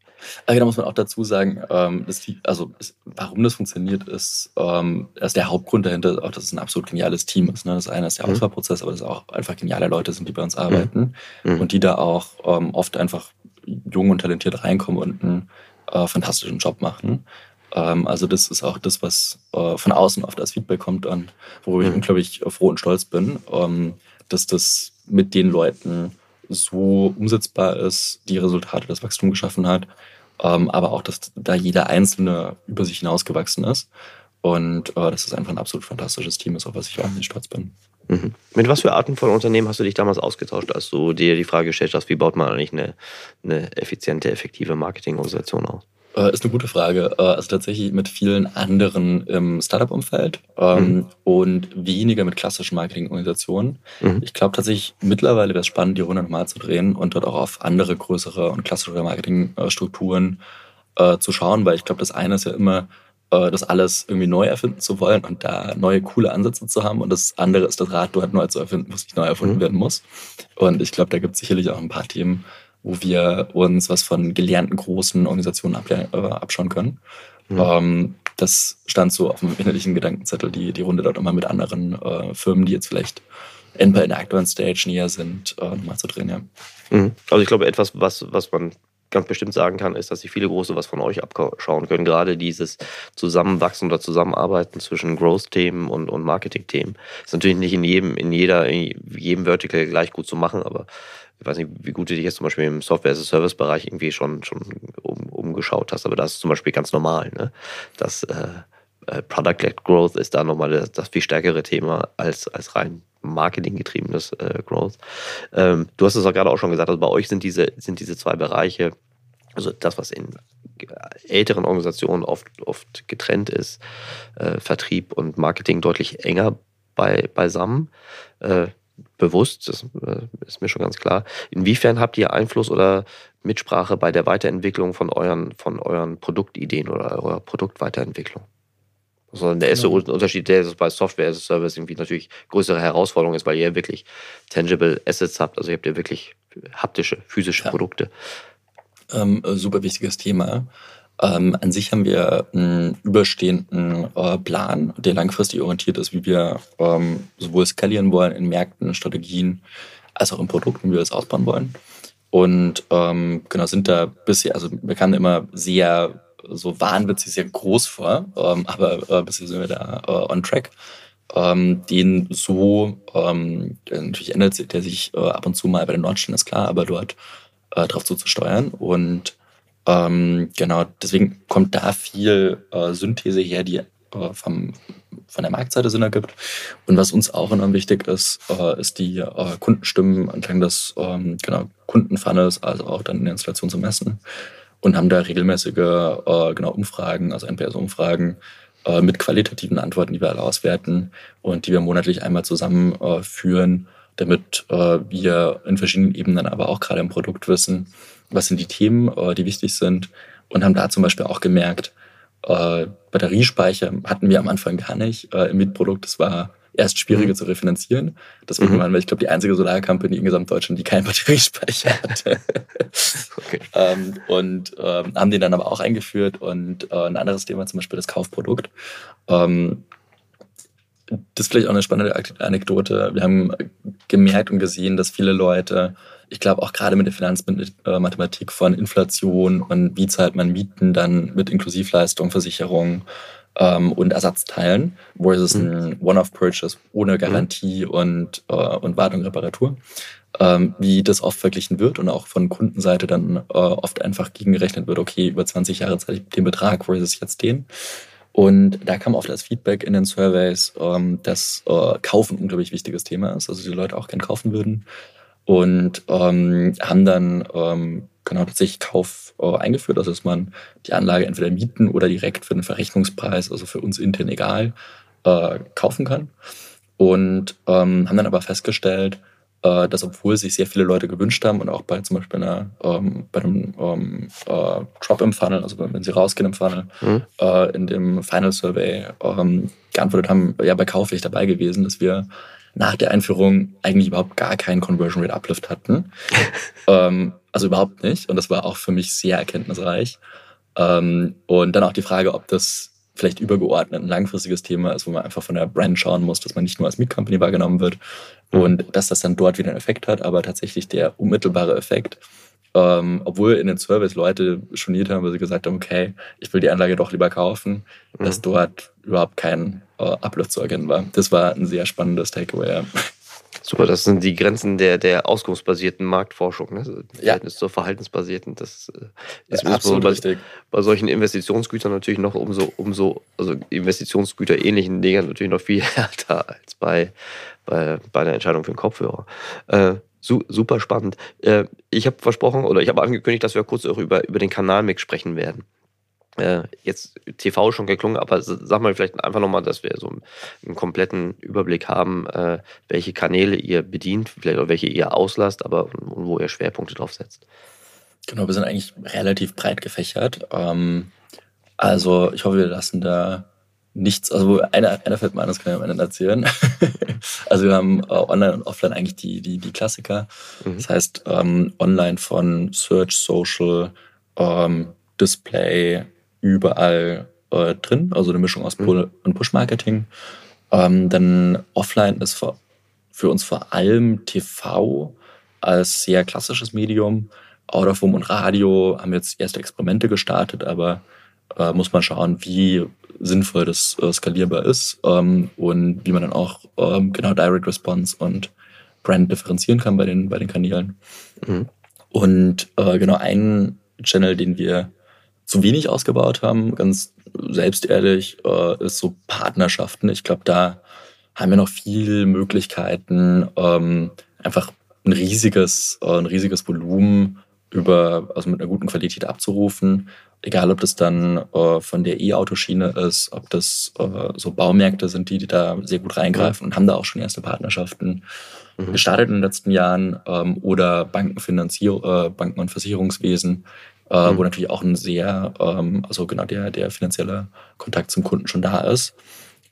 Also, da muss man auch dazu sagen, ähm, die, also warum das funktioniert, ist, ähm, ist der Hauptgrund dahinter, auch dass es ein absolut geniales Team ist. Ne? Das eine ist der mhm. Auswahlprozess, aber das ist auch einfach geniale Leute sind, die bei uns mhm. arbeiten mhm. und die da auch ähm, oft einfach jung und talentiert reinkommen und einen äh, fantastischen Job machen. Ähm, also das ist auch das, was äh, von außen oft als Feedback kommt und worüber mhm. ich unglaublich froh und stolz bin, ähm, dass das mit den Leuten so umsetzbar ist, die Resultate, das Wachstum geschaffen hat, ähm, aber auch, dass da jeder Einzelne über sich hinausgewachsen ist und äh, dass es einfach ein absolut fantastisches Team ist, auf was ich wahnsinnig stolz bin. Mhm. Mit was für Arten von Unternehmen hast du dich damals ausgetauscht, als du dir die Frage gestellt hast, wie baut man eigentlich eine, eine effiziente, effektive Marketingorganisation aus? Äh, ist eine gute Frage. Äh, also tatsächlich mit vielen anderen im Startup-Umfeld ähm, mhm. und weniger mit klassischen Marketingorganisationen. Mhm. Ich glaube tatsächlich, mittlerweile wäre es spannend, die Runde nochmal zu drehen und dort auch auf andere größere und klassische Marketingstrukturen äh, zu schauen, weil ich glaube, das eine ist ja immer, äh, das alles irgendwie neu erfinden zu wollen und da neue, coole Ansätze zu haben. Und das andere ist das Rad dort neu zu erfinden, was nicht neu erfunden mhm. werden muss. Und ich glaube, da gibt es sicherlich auch ein paar Themen, wo wir uns was von gelernten großen Organisationen äh, abschauen können. Mhm. Ähm, das stand so auf dem innerlichen Gedankenzettel, die, die Runde dort immer mit anderen äh, Firmen, die jetzt vielleicht entweder in der aktuellen Stage näher sind, äh, mal zu drehen. Ja. Mhm. Also ich glaube, etwas, was, was man ganz bestimmt sagen kann, ist, dass sich viele Große was von euch abschauen können. Gerade dieses Zusammenwachsen oder Zusammenarbeiten zwischen Growth-Themen und, und Marketing-Themen ist natürlich nicht in jedem, in jeder, in jedem Vertical gleich gut zu machen, aber ich weiß nicht, wie gut du dich jetzt zum Beispiel im Software-as-a-Service-Bereich irgendwie schon, schon um, umgeschaut hast, aber das ist zum Beispiel ganz normal. Ne? Das äh, äh, Product-led Growth ist da nochmal das, das, viel stärkere Thema als, als rein marketinggetriebenes äh, Growth. Ähm, du hast es auch gerade auch schon gesagt, also bei euch sind diese, sind diese zwei Bereiche, also das, was in älteren Organisationen oft, oft getrennt ist, äh, Vertrieb und Marketing deutlich enger bei, beisammen. Äh, bewusst, das äh, ist mir schon ganz klar. Inwiefern habt ihr Einfluss oder Mitsprache bei der Weiterentwicklung von euren, von euren Produktideen oder eurer Produktweiterentwicklung? Also der erste genau. Unterschied, der bei Software as a Service irgendwie natürlich größere Herausforderung ist, weil ihr wirklich tangible Assets habt. Also ihr habt ja wirklich haptische, physische ja. Produkte. Ähm, super wichtiges Thema. Ähm, an sich haben wir einen überstehenden äh, Plan, der langfristig orientiert ist, wie wir ähm, sowohl skalieren wollen in Märkten, Strategien, als auch im Produkt, wie wir das ausbauen wollen. Und ähm, genau sind da bisher, also wir kamen immer sehr so wahnwitzig, sehr groß vor, ähm, aber äh, bisher sind wir da äh, on track. Ähm, den so, ähm, natürlich ändert der sich äh, ab und zu mal bei den Nordstellen, ist klar, aber dort äh, drauf zuzusteuern. Und ähm, genau, deswegen kommt da viel äh, Synthese her, die äh, vom, von der Marktseite Sinn ergibt. Und was uns auch enorm wichtig ist, äh, ist die äh, Kundenstimmen entlang des ähm, genau, Kundenfunnels, also auch dann in der Installation zu messen. Und haben da regelmäßige äh, genau, Umfragen, also NPS-Umfragen, äh, mit qualitativen Antworten, die wir alle auswerten und die wir monatlich einmal zusammenführen, damit wir in verschiedenen Ebenen aber auch gerade im Produkt wissen, was sind die Themen, äh, die wichtig sind und haben da zum Beispiel auch gemerkt, äh, Batteriespeicher hatten wir am Anfang gar nicht äh, im Mietprodukt. Das war erst schwieriger mhm. zu refinanzieren. Deswegen mhm. waren wir, ich glaube, die einzige Solarcompany in Gesamtdeutschland, die keinen [LAUGHS] Batteriespeicher hatte. okay. ähm, und ähm, haben den dann aber auch eingeführt. Und äh, ein anderes Thema zum Beispiel das Kaufprodukt. Ähm, das ist vielleicht auch eine spannende Anekdote. Wir haben gemerkt und gesehen, dass viele Leute ich glaube auch gerade mit der Finanzmathematik von Inflation und wie zahlt man Mieten dann mit Inklusivleistung, Versicherung ähm, und Ersatzteilen, versus mhm. ein One-Off-Purchase ohne mhm. Garantie mhm. und, äh, und Wartung, Reparatur, ähm, wie das oft verglichen wird und auch von Kundenseite dann äh, oft einfach gegengerechnet wird, okay, über 20 Jahre zahle ich den Betrag versus jetzt den. Und da kam oft das Feedback in den Surveys, ähm, dass äh, Kaufen ein unglaublich wichtiges Thema ist, also die Leute auch gern kaufen würden und ähm, haben dann ähm, genau tatsächlich Kauf äh, eingeführt, also dass man die Anlage entweder mieten oder direkt für den Verrechnungspreis, also für uns intern egal, äh, kaufen kann. Und ähm, haben dann aber festgestellt, äh, dass obwohl sich sehr viele Leute gewünscht haben und auch bei zum Beispiel einer, ähm, bei einem ähm, äh, Drop im Funnel, also wenn sie rausgehen im Funnel, mhm. äh, in dem Final Survey ähm, geantwortet haben, ja, bei Kauf wäre ich dabei gewesen, dass wir nach der Einführung eigentlich überhaupt gar keinen Conversion Rate Uplift hatten. [LAUGHS] ähm, also überhaupt nicht. Und das war auch für mich sehr erkenntnisreich. Ähm, und dann auch die Frage, ob das vielleicht übergeordnet ein langfristiges Thema ist, wo man einfach von der Brand schauen muss, dass man nicht nur als Meet Company wahrgenommen wird mhm. und dass das dann dort wieder einen Effekt hat, aber tatsächlich der unmittelbare Effekt ähm, obwohl in den Service Leute schoniert haben, weil sie gesagt haben, okay, ich will die Anlage doch lieber kaufen, mhm. dass dort überhaupt kein äh, Uplift zu erkennen war. Das war ein sehr spannendes Takeaway. Super, das sind die Grenzen der, der auskunftsbasierten Marktforschung, ne? Das ja. Verhältnis zur verhaltensbasierten. Das äh, ist ja, absolut bei, richtig. bei solchen Investitionsgütern natürlich noch umso, umso, also Investitionsgüter ähnlichen Dingern natürlich noch viel [LAUGHS] härter als bei, bei, bei einer Entscheidung für einen Kopfhörer. Äh, super spannend. Äh, ich habe versprochen oder ich habe angekündigt, dass wir kurz auch über, über den Kanalmix sprechen werden. Äh, jetzt TV schon geklungen, aber sag mal vielleicht einfach nochmal, dass wir so einen kompletten Überblick haben, äh, welche Kanäle ihr bedient, vielleicht auch welche ihr auslasst, aber wo ihr Schwerpunkte drauf setzt. Genau, wir sind eigentlich relativ breit gefächert. Ähm, also ich hoffe, wir lassen da nichts, also einer, einer fällt mir an, das kann ich am Ende erzählen. [LAUGHS] also wir haben äh, online und offline eigentlich die, die, die Klassiker. Mhm. Das heißt, ähm, online von Search, Social, ähm, Display, überall äh, drin, also eine Mischung aus mhm. Pull- und Push-Marketing. Ähm, dann offline ist für, für uns vor allem TV als sehr klassisches Medium. Out-of-Home und Radio haben jetzt erste Experimente gestartet, aber äh, muss man schauen, wie sinnvoll das äh, skalierbar ist ähm, und wie man dann auch ähm, genau Direct Response und Brand differenzieren kann bei den, bei den Kanälen. Mhm. Und äh, genau ein Channel, den wir zu wenig ausgebaut haben, ganz selbstehrlich, äh, ist so Partnerschaften. Ich glaube, da haben wir noch viel Möglichkeiten, ähm, einfach ein riesiges, äh, ein riesiges Volumen über, also mit einer guten Qualität abzurufen. Egal, ob das dann äh, von der E-Autoschiene ist, ob das äh, so Baumärkte sind, die, die da sehr gut reingreifen und haben da auch schon erste Partnerschaften. mhm. gestartet in den letzten Jahren ähm, oder Bankenfinanzier äh, Banken- und Versicherungswesen, äh, mhm. wo natürlich auch ein sehr, ähm, also genau der, der finanzielle Kontakt zum Kunden schon da ist.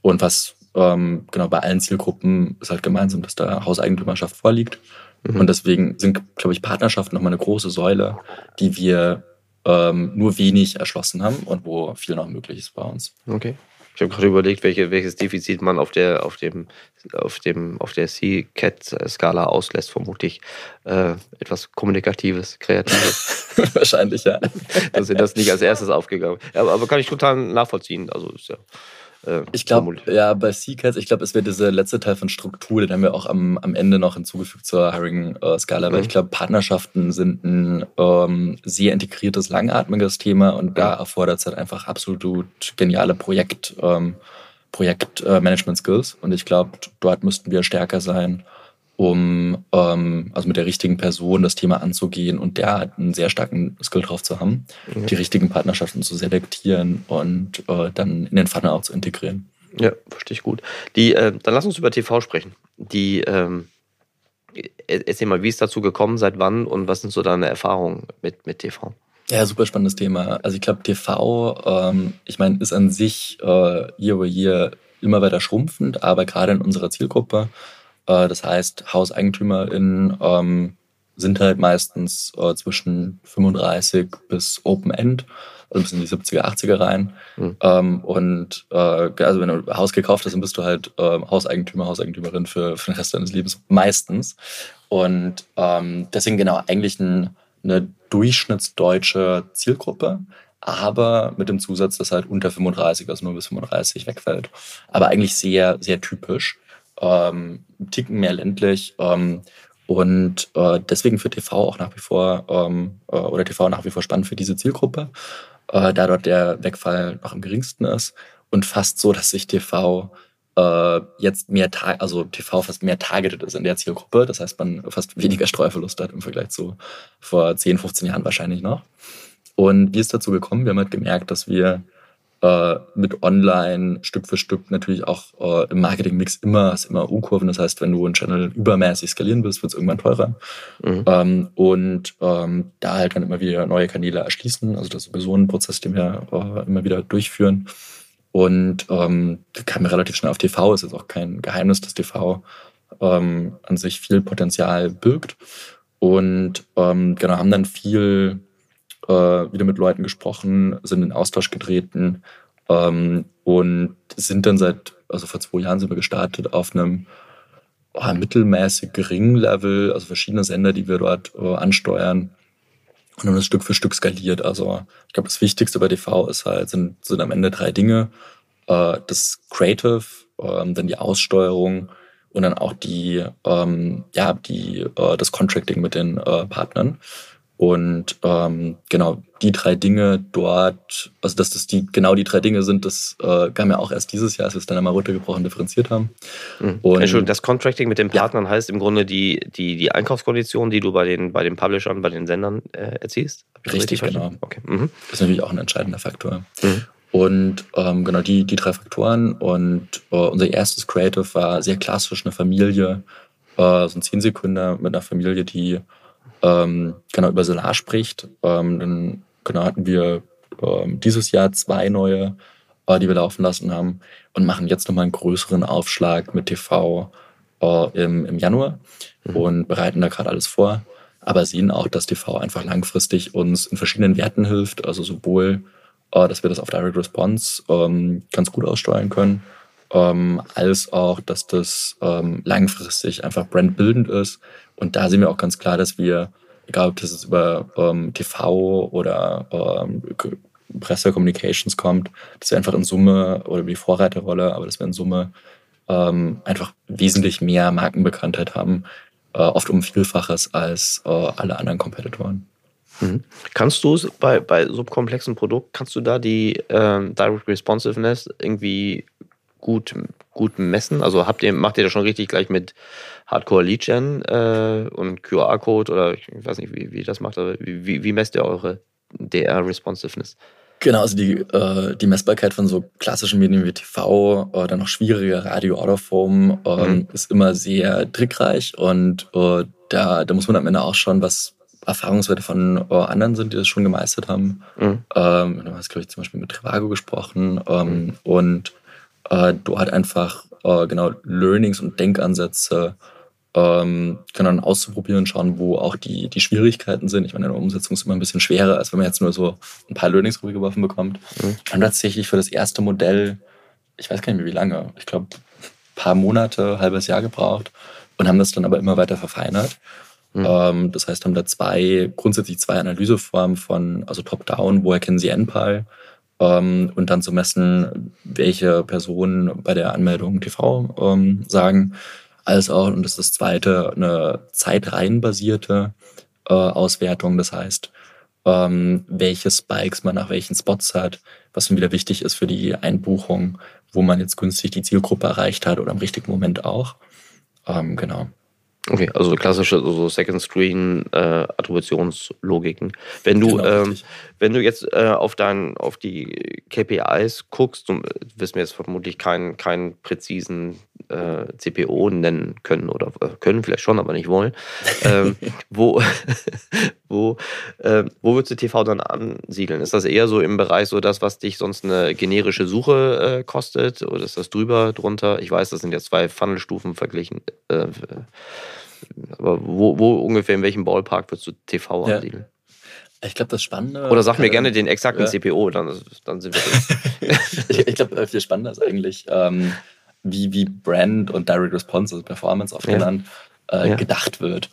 Und was ähm, genau bei allen Zielgruppen ist halt gemeinsam, dass da Hauseigentümerschaft vorliegt. Mhm. Und deswegen sind, glaube ich, Partnerschaften nochmal eine große Säule, die wir ähm, nur wenig erschlossen haben und wo viel noch möglich ist bei uns. Okay. Ich habe gerade überlegt, welche, welches Defizit man auf der, auf dem, auf dem, auf der C-Cat-Skala auslässt, vermutlich äh, etwas Kommunikatives, Kreatives. [LAUGHS] Wahrscheinlich, ja. [LAUGHS] Dass ihr das nicht als erstes aufgegangen. Aber, aber kann ich total nachvollziehen. Also ist ja äh, ich glaube, ja, bei Seacats, ich glaube, es wird dieser letzte Teil von Struktur, den haben wir auch am, am Ende noch hinzugefügt zur Hiring-Skala, äh, weil mhm. ich glaube, Partnerschaften sind ein ähm, sehr integriertes, langatmiges Thema und da erfordert es halt einfach absolut geniale Projekt, ähm, Projektmanagement-Skills. und ich glaube, dort müssten wir stärker sein um ähm, also mit der richtigen Person das Thema anzugehen und der hat einen sehr starken Skill drauf zu haben, mhm. die richtigen Partnerschaften zu selektieren und äh, dann in den Funnel auch zu integrieren. Ja, verstehe ich gut. Die, äh, dann lass uns über TV sprechen. Die, ähm, e-, erzähl mal, wie ist dazu gekommen, seit wann und was sind so deine Erfahrungen mit, mit TV? Ja, super spannendes Thema. Also ich glaube, TV, ähm, ich meine, ist an sich äh, year over year immer weiter schrumpfend, aber gerade in unserer Zielgruppe das heißt, HauseigentümerInnen ähm, sind halt meistens äh, zwischen 35 bis Open End, also bis in die 70er, 80er rein. Mhm. Ähm, und äh, also wenn du ein Haus gekauft hast, dann bist du halt äh, Hauseigentümer, Hauseigentümerin für, für den Rest deines Lebens meistens. Und ähm, deswegen genau eigentlich ein, eine durchschnittsdeutsche Zielgruppe, aber mit dem Zusatz, dass halt unter 35, also nur bis 35 wegfällt. Aber eigentlich sehr, sehr typisch ähm, Ticken mehr ländlich. Ähm, und äh, deswegen für TV auch nach wie vor ähm, äh, oder TV nach wie vor spannend für diese Zielgruppe, äh, da dort der Wegfall noch am geringsten ist und fast so, dass sich TV äh, jetzt mehr, also TV fast mehr targeted ist in der Zielgruppe. Das heißt, man fast weniger Streuverlust hat im Vergleich zu vor 10, 15 Jahren wahrscheinlich noch. Und wie ist dazu gekommen? Wir haben halt gemerkt, dass wir äh, mit online Stück für Stück natürlich auch äh, im Marketing-Mix immer, hast immer U-Kurven. Das heißt, wenn du einen Channel übermäßig skalieren willst, wird es irgendwann teurer. Mhm. Ähm, und ähm, da halt dann immer wieder neue Kanäle erschließen. Also das ist sowieso ein Prozess, den wir äh, immer wieder durchführen. Und ähm, kam mir relativ schnell auf TV. Ist jetzt auch kein Geheimnis, dass TV ähm, an sich viel Potenzial birgt. Und ähm, genau, haben dann viel äh, wieder mit Leuten gesprochen, sind in Austausch getreten ähm, und sind dann seit, also vor zwei Jahren sind wir gestartet auf einem oh, mittelmäßig geringen Level, also verschiedene Sender, die wir dort äh, ansteuern und haben das Stück für Stück skaliert. Also ich glaube, das Wichtigste bei TV ist halt, sind, sind am Ende drei Dinge. Äh, das Creative, äh, dann die Aussteuerung und dann auch die, ähm, ja, die, äh, das Contracting mit den äh, Partnern. Und ähm, genau, die drei Dinge dort, also dass das die genau die drei Dinge sind, das äh, kam ja auch erst dieses Jahr, als wir es dann einmal runtergebrochen differenziert haben. Mhm. Und, Entschuldigung, das Contracting mit den Partnern ja. heißt im Grunde die, die, die Einkaufskonditionen, die du bei den, bei den Publishern, bei den Sendern äh, erzielst? Richtig, genau. Okay. Mhm. Das ist natürlich auch ein entscheidender Faktor. Mhm. Und ähm, genau die, die drei Faktoren. Und äh, unser erstes Creative war sehr klassisch eine Familie, äh, so ein Zehn-Sekunder mit einer Familie, die ähm, genau über Solar spricht. Ähm, dann genau hatten wir ähm, dieses Jahr zwei neue, äh, die wir laufen lassen haben und machen jetzt nochmal einen größeren Aufschlag mit TV äh, im, im Januar mhm. und bereiten da gerade alles vor. Aber sehen auch, dass TV einfach langfristig uns in verschiedenen Werten hilft. Also sowohl, äh, dass wir das auf Direct Response ähm, ganz gut aussteuern können, ähm, als auch, dass das ähm, langfristig einfach brandbildend ist. Und da sehen wir auch ganz klar, dass wir, egal ob das jetzt über ähm, TV oder ähm, Presse Communications kommt, dass wir einfach in Summe oder die Vorreiterrolle, aber dass wir in Summe ähm, einfach wesentlich mehr Markenbekanntheit haben, äh, oft um Vielfaches als äh, alle anderen Competitoren. Mhm. Kannst du bei, bei so komplexen Produkten, kannst du da die ähm, Direct Responsiveness irgendwie gut, gut messen? Also habt ihr, macht ihr das schon richtig gleich mit Hardcore Lead Gen äh, und QR-Code oder ich weiß nicht, wie, wie das macht, aber wie, wie messt ihr eure DR Responsiveness? Genau, also die, äh, die Messbarkeit von so klassischen Medien wie TV, dann noch schwieriger Radio, Autoform, äh, mhm. ist immer sehr trickreich und äh, da, da muss man am Ende auch schauen, was Erfahrungswerte von äh, anderen sind, die das schon gemeistert haben. Mhm. Ähm, du hast, glaube ich, zum Beispiel mit Trivago gesprochen ähm, mhm. und äh, du halt einfach äh, genau Learnings und Denkansätze ähm, kann dann auszuprobieren und schauen, wo auch die, die Schwierigkeiten sind. Ich meine, in der Umsetzung ist immer ein bisschen schwerer, als wenn man jetzt nur so ein paar Learnings rübergeworfen bekommt. Mhm. Und tatsächlich für das erste Modell, ich weiß gar nicht mehr wie lange, ich glaube, ein paar Monate, halbes Jahr gebraucht und haben das dann aber immer weiter verfeinert. Mhm. Ähm, das heißt, haben da zwei, grundsätzlich zwei Analyseformen von, also Top-Down, wo erkennen Sie NPAL, ähm, und dann zu messen, welche Personen bei der Anmeldung TV ähm, sagen als auch, und das ist das zweite, eine zeitreihenbasierte äh, Auswertung. Das heißt, ähm, welche Spikes man nach welchen Spots hat, was dann wieder wichtig ist für die Einbuchung, wo man jetzt günstig die Zielgruppe erreicht hat oder im richtigen Moment auch. Ähm, genau. Okay, also klassische so Second Screen äh, Attributionslogiken. Wenn du genau, ähm, wenn du jetzt äh, auf dein auf die KPIs guckst, du wirst mir jetzt vermutlich keinen keinen präzisen äh, CPO nennen können oder äh, können vielleicht schon, aber nicht wollen. [LAUGHS] ähm, wo [LAUGHS] wo äh, wo würdest du TV dann ansiedeln? Ist das eher so im Bereich so das, was dich sonst eine generische Suche äh, kostet, oder ist das drüber drunter? Ich weiß, das sind jetzt zwei Funnelstufen verglichen äh, aber wo, wo ungefähr, in welchem Ballpark würdest du TV ja. ansiedeln? Ich glaube, das Spannende. Oder sag mir gerne den exakten ja. CPO, dann, dann sind wir [LAUGHS] ich ich glaube, viel spannender ist eigentlich, ähm, wie, wie Brand und Direct Response, also Performance oft ja. genannt, äh, ja. gedacht wird.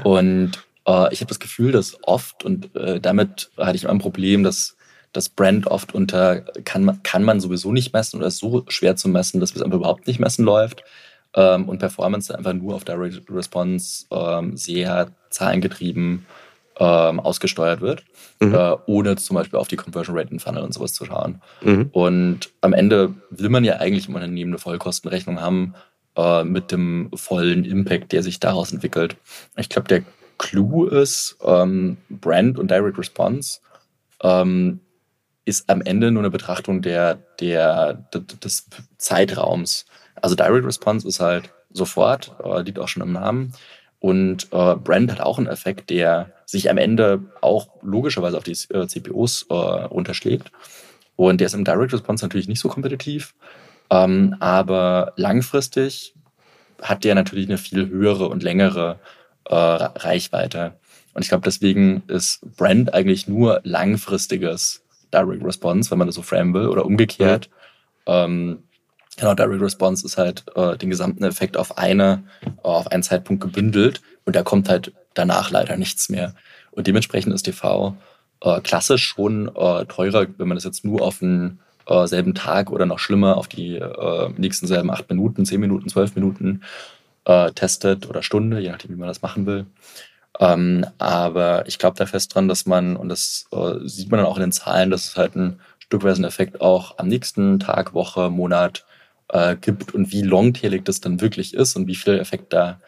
Und äh, ich habe das Gefühl, dass oft, und äh, damit hatte ich immer ein Problem, dass das Brand oft unter, kann man, kann man sowieso nicht messen oder ist so schwer zu messen, dass es einfach überhaupt nicht messen läuft ähm, und Performance einfach nur auf Direct Response ähm, sehr zahlengetrieben ähm, ausgesteuert wird, mhm. äh, ohne zum Beispiel auf die Conversion Rate in Funnel und sowas zu schauen. Mhm. Und am Ende will man ja eigentlich im Unternehmen eine Vollkostenrechnung haben äh, mit dem vollen Impact, der sich daraus entwickelt. Ich glaube, der Clou ist, ähm, Brand und Direct Response ähm, ist am Ende nur eine Betrachtung der, der, des Zeitraums. Also Direct Response ist halt sofort, äh, liegt auch schon im Namen. Und äh, Brand hat auch einen Effekt, der sich am Ende auch logischerweise auf die äh, CPOs äh, runterschlägt. Und der ist im Direct Response natürlich nicht so kompetitiv. Ähm, aber langfristig hat der natürlich eine viel höhere und längere äh, Reichweite. Und ich glaube, deswegen ist Brand eigentlich nur langfristiges Direct Response, wenn man das so framen will, oder umgekehrt. Mhm. Ähm, Genau, Direct Response ist halt äh, den gesamten Effekt auf eine, äh, auf einen Zeitpunkt gebündelt und da kommt halt danach leider nichts mehr. Und dementsprechend ist TV äh, klassisch schon äh, teurer, wenn man das jetzt nur auf den äh, selben Tag oder noch schlimmer auf die äh, nächsten selben acht Minuten, zehn Minuten, zwölf Minuten äh, testet oder Stunde, je nachdem, wie man das machen will. Ähm, aber ich glaube da fest dran, dass man, und das sieht man dann auch in den Zahlen, dass es halt ein stückweise Effekt auch am nächsten Tag, Woche, Monat äh, gibt und wie longtailig das dann wirklich ist und wie viel Effekt da,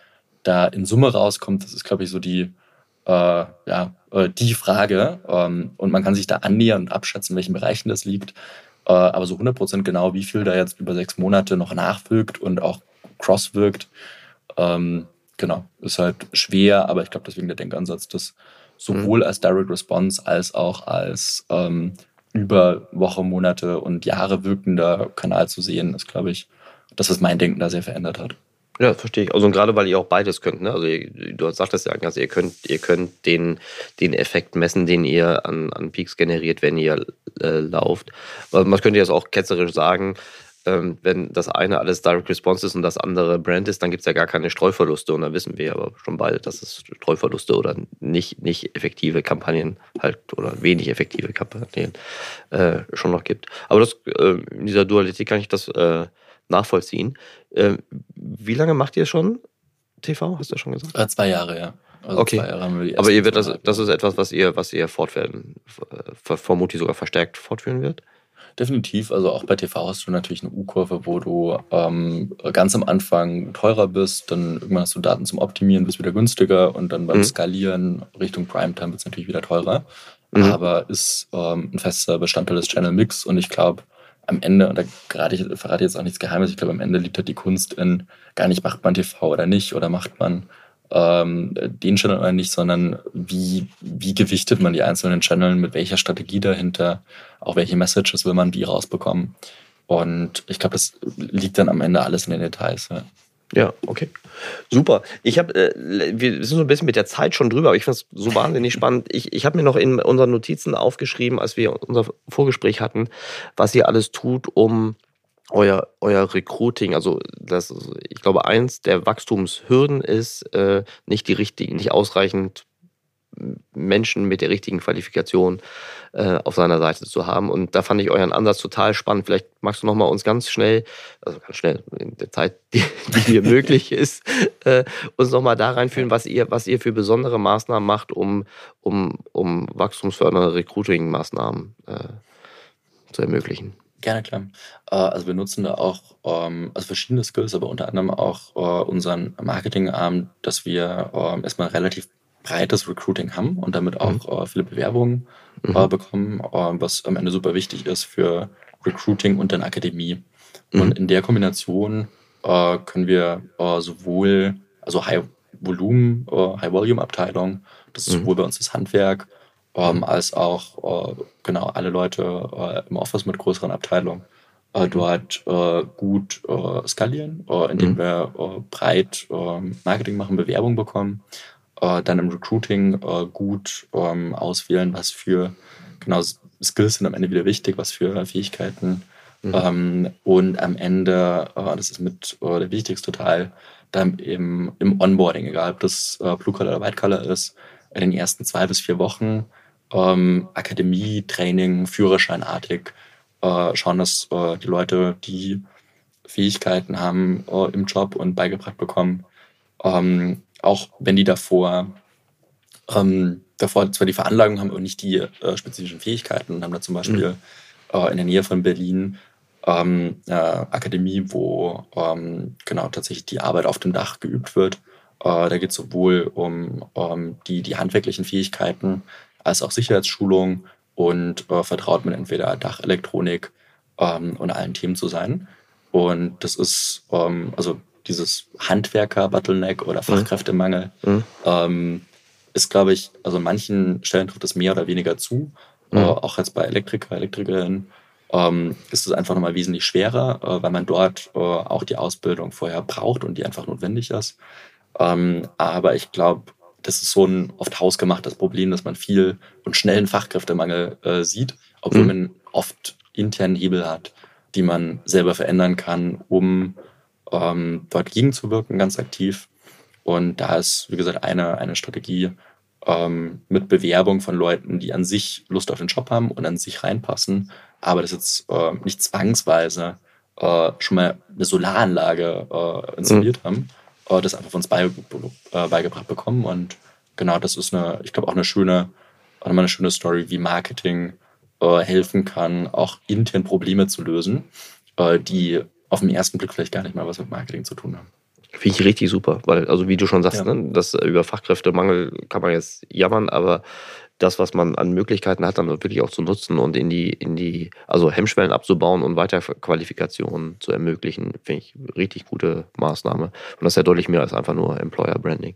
da in Summe rauskommt, das ist, glaube ich, so die, äh, ja, äh, die Frage. Ähm, und man kann sich da annähern und abschätzen, in welchen Bereichen das liegt. Äh, aber so 100% genau, wie viel da jetzt über sechs Monate noch nachwirkt und auch cross wirkt, ähm, genau, ist halt schwer, aber ich glaube, deswegen der Denkansatz, das sowohl mhm. als Direct Response als auch als ähm, über Wochen, Monate und Jahre wirkender Kanal zu sehen, ist, glaube ich, das, was mein Denken da sehr verändert hat. Ja, verstehe ich. Also gerade weil ihr auch beides könnt, ne? Also ihr, du sagtest ja, also ihr könnt, ihr könnt den, den Effekt messen, den ihr an, an Peaks generiert, wenn ihr äh, lauft. Man könnte jetzt auch ketzerisch sagen, ähm, wenn das eine alles Direct Response ist und das andere Brand ist, dann gibt es ja gar keine Streuverluste. Und da wissen wir aber schon beide, dass es Streuverluste oder nicht, nicht effektive Kampagnen halt oder wenig effektive Kampagnen äh, schon noch gibt. Aber das, äh, in dieser Dualität kann ich das äh, nachvollziehen. Ähm, wie lange macht ihr schon TV? Hast du ja schon gesagt? Äh, zwei Jahre, ja. Also okay. Aber ihr wird das, das ist etwas, was ihr, was ihr fortwerden, vermutlich sogar verstärkt fortführen wird? Definitiv. Also auch bei TV hast du natürlich eine U-Kurve, wo du ähm, ganz am Anfang teurer bist, dann irgendwann hast du Daten zum Optimieren, bist wieder günstiger und dann beim mhm. Skalieren Richtung Primetime wird es natürlich wieder teurer. mhm. aber ist ähm, ein fester Bestandteil des Channel Mix und ich glaube, am Ende, und da gerade ich verrate jetzt auch nichts Geheimes, ich glaube, am Ende liegt halt die Kunst in gar nicht, macht man TV oder nicht, oder macht man ähm, den Channel oder nicht, sondern wie, wie gewichtet man die einzelnen Channel, mit welcher Strategie dahinter, auch welche Messages will man wie rausbekommen. Und ich glaube, das liegt dann am Ende alles in den Details. Ja. Ja, okay. Super. Ich habe, äh, wir sind so ein bisschen mit der Zeit schon drüber, aber ich finde es so wahnsinnig spannend. Ich, ich habe mir noch in unseren Notizen aufgeschrieben, als wir unser Vorgespräch hatten, was ihr alles tut, um euer, euer Recruiting, also das, ich glaube, eins der Wachstumshürden ist, äh, nicht die richtigen, nicht ausreichend Menschen mit der richtigen Qualifikation äh, auf seiner Seite zu haben. Und da fand ich euren Ansatz total spannend. Vielleicht magst du noch mal uns ganz schnell, also ganz schnell in der Zeit, [LAUGHS] die, die mir möglich ist, äh, uns noch mal da reinführen, was ihr, was ihr für besondere Maßnahmen macht, um, um, um wachstumsfördernde Recruiting-Maßnahmen äh, zu ermöglichen. Gerne, klar. Äh, also wir nutzen da auch ähm, also verschiedene Skills, aber unter anderem auch äh, unseren Marketingarm, dass wir ähm, erstmal relativ breites Recruiting haben und damit auch mhm. äh, viele Bewerbungen mhm. bekommen, was am Ende super wichtig ist für Recruiting und dann Akademie. Mhm. Und in der Kombination können wir sowohl, also High Volumen, High Volume Abteilung, das ist mhm. sowohl bei uns das Handwerk, ähm, als auch genau alle Leute im Office mit größeren Abteilungen mhm. dort gut skalieren, indem mhm. wir breit Marketing machen, Bewerbung bekommen äh, dann im Recruiting äh, gut ähm, auswählen, was für genau Skills sind am Ende wieder wichtig, was für Fähigkeiten. Mhm. Ähm, und am Ende, äh, das ist mit äh, der wichtigste Teil, dann im, im Onboarding, egal ob das äh, Blue Color oder White Color ist, in den ersten zwei bis vier Wochen ähm, Akademie, Training, Führerscheinartig äh, schauen, dass äh, die Leute, die Fähigkeiten haben äh, im Job und beigebracht bekommen, ähm, auch wenn die davor, ähm, davor zwar die Veranlagung haben und nicht die äh, spezifischen Fähigkeiten und haben da zum Beispiel mhm. in der Nähe von Berlin ähm, äh, Akademie, wo ähm, genau tatsächlich die Arbeit auf dem Dach geübt wird. Äh, da geht es sowohl um, um die, die handwerklichen Fähigkeiten als auch Sicherheitsschulung und äh, vertraut mit entweder Dachelektronik ähm, und allen Themen zu sein. Und das ist, ähm, also dieses Handwerker-Bottleneck oder mhm. Fachkräftemangel mhm. ähm, ist, glaube ich, also an manchen Stellen trifft es mehr oder weniger zu. Mhm. Äh, auch jetzt bei Elektriker, Elektrikerinnen ähm, ist es einfach nochmal wesentlich schwerer, äh, weil man dort äh, auch die Ausbildung vorher braucht und die einfach notwendig ist. Ähm, aber ich glaube, das ist so ein oft hausgemachtes Problem, dass man viel und schnellen Fachkräftemangel äh, sieht, obwohl mhm. man oft internen Hebel hat, die man selber verändern kann, um ähm, dort gegenzuwirken, ganz aktiv. Und da ist, wie gesagt, eine, eine Strategie ähm, mit Bewerbung von Leuten, die an sich Lust auf den Job haben und an sich reinpassen, aber das jetzt äh, nicht zwangsweise äh, schon mal eine Solaranlage äh, installiert mhm. haben, äh, das einfach von uns bei, äh, beigebracht bekommen. Und genau, das ist eine, ich glaube, auch eine schöne, auch eine schöne Story, wie Marketing äh, helfen kann, auch intern Probleme zu lösen, die auf den ersten Blick vielleicht gar nicht mal was mit Marketing zu tun haben. Finde ich richtig super, weil, also wie du schon sagst, ja. ne, das, über Fachkräftemangel kann man jetzt jammern, aber das, was man an Möglichkeiten hat, dann wirklich auch zu nutzen und in die, in die, also Hemmschwellen abzubauen und Weiterqualifikationen zu ermöglichen, finde ich richtig gute Maßnahme. Und das ist ja deutlich mehr als einfach nur Employer Branding.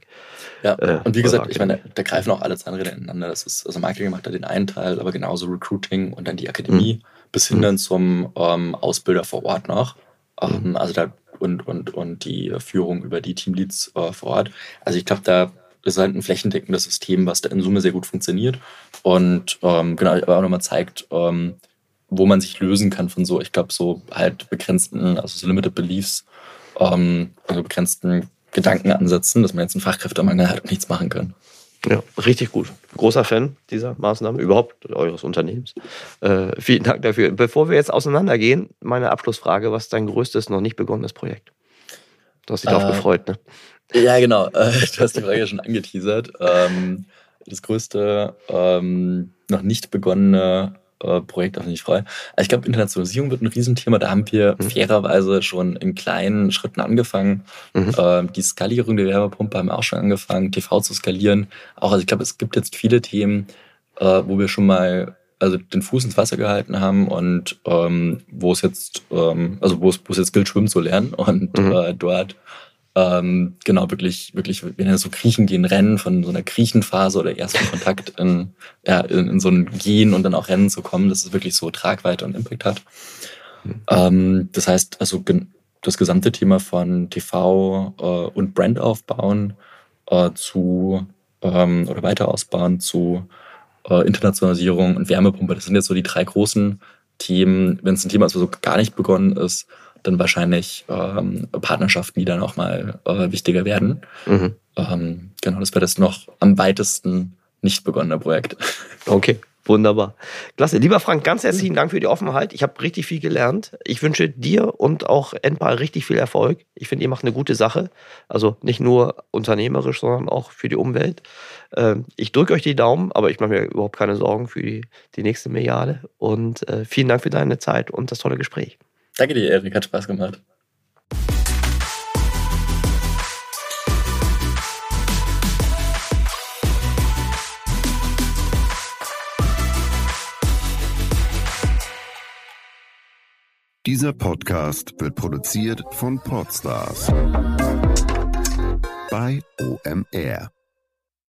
Ja, äh, und wie gesagt, ich meine, da greifen auch alle Zahnräder ineinander. Das ist, also Marketing macht da den einen Teil, aber genauso Recruiting und dann die Akademie mhm. bis hin dann zum ähm, Ausbilder vor Ort noch. Ähm, also da und, und, und die Führung über die Teamleads äh, vor Ort. Also ich glaube, da ist halt ein flächendeckendes System, was da in Summe sehr gut funktioniert und ähm, genau, aber auch nochmal zeigt, ähm, wo man sich lösen kann von so, ich glaube, so halt begrenzten, also so Limited Beliefs, ähm, also begrenzten Gedankenansätzen, dass man jetzt einen Fachkräftemangel hat und nichts machen kann. Ja, richtig gut. Großer Fan dieser Maßnahme, überhaupt eures Unternehmens. Äh, vielen Dank dafür. Bevor wir jetzt auseinandergehen, meine Abschlussfrage: Was ist dein größtes, noch nicht begonnenes Projekt? Du hast dich äh, darauf gefreut, ne? Ja, genau. Äh, [LAUGHS] du hast die Frage schon angeteasert. Ähm, das größte, ähm, noch nicht begonnene äh, Projekt, auf das ich freue. Also ich glaube, Internationalisierung wird ein Riesenthema. Da haben wir mhm. fairerweise schon in kleinen Schritten angefangen. Mhm. Ähm, die Skalierung der Wärmepumpe haben wir auch schon angefangen, TV zu skalieren. Auch, also ich glaube, es gibt jetzt viele Themen, äh, wo wir schon mal also den Fuß ins Wasser gehalten haben und ähm, wo es jetzt, ähm, also wo es, wo es jetzt gilt, schwimmen zu lernen und mhm. äh, dort ähm, genau wirklich, wirklich, wenn wir so kriechen gehen, rennen von so einer Kriechenphase oder ersten Kontakt in, ja, in, in, so ein Gehen und dann auch Rennen zu kommen, dass es wirklich so Tragweite und Impact hat. Mhm. Ähm, das heißt, also das gesamte Thema von TV äh, und Brand aufbauen äh, zu ähm, oder weiter ausbauen zu äh, Internationalisierung und Wärmepumpe. Das sind jetzt so die drei großen Themen. Wenn es ein Thema ist, was so gar nicht begonnen ist, dann wahrscheinlich ähm, Partnerschaften, die dann auch mal äh, wichtiger werden. Mhm. Ähm, genau, das wäre das noch am weitesten nicht begonnene Projekt. [LAUGHS] Okay. Wunderbar. Klasse. Lieber Frank, ganz herzlichen Dank für die Offenheit. Ich habe richtig viel gelernt. Ich wünsche dir und auch Enpal richtig viel Erfolg. Ich finde, ihr macht eine gute Sache. Also nicht nur unternehmerisch, sondern auch für die Umwelt. Ähm, ich drücke euch die Daumen, aber ich mache mir überhaupt keine Sorgen für die, die nächste Milliarde. Und äh, vielen Dank für deine Zeit und das tolle Gespräch. Danke dir, Erik. Hat Spaß gemacht. Dieser Podcast wird produziert von Podstars bei OMR.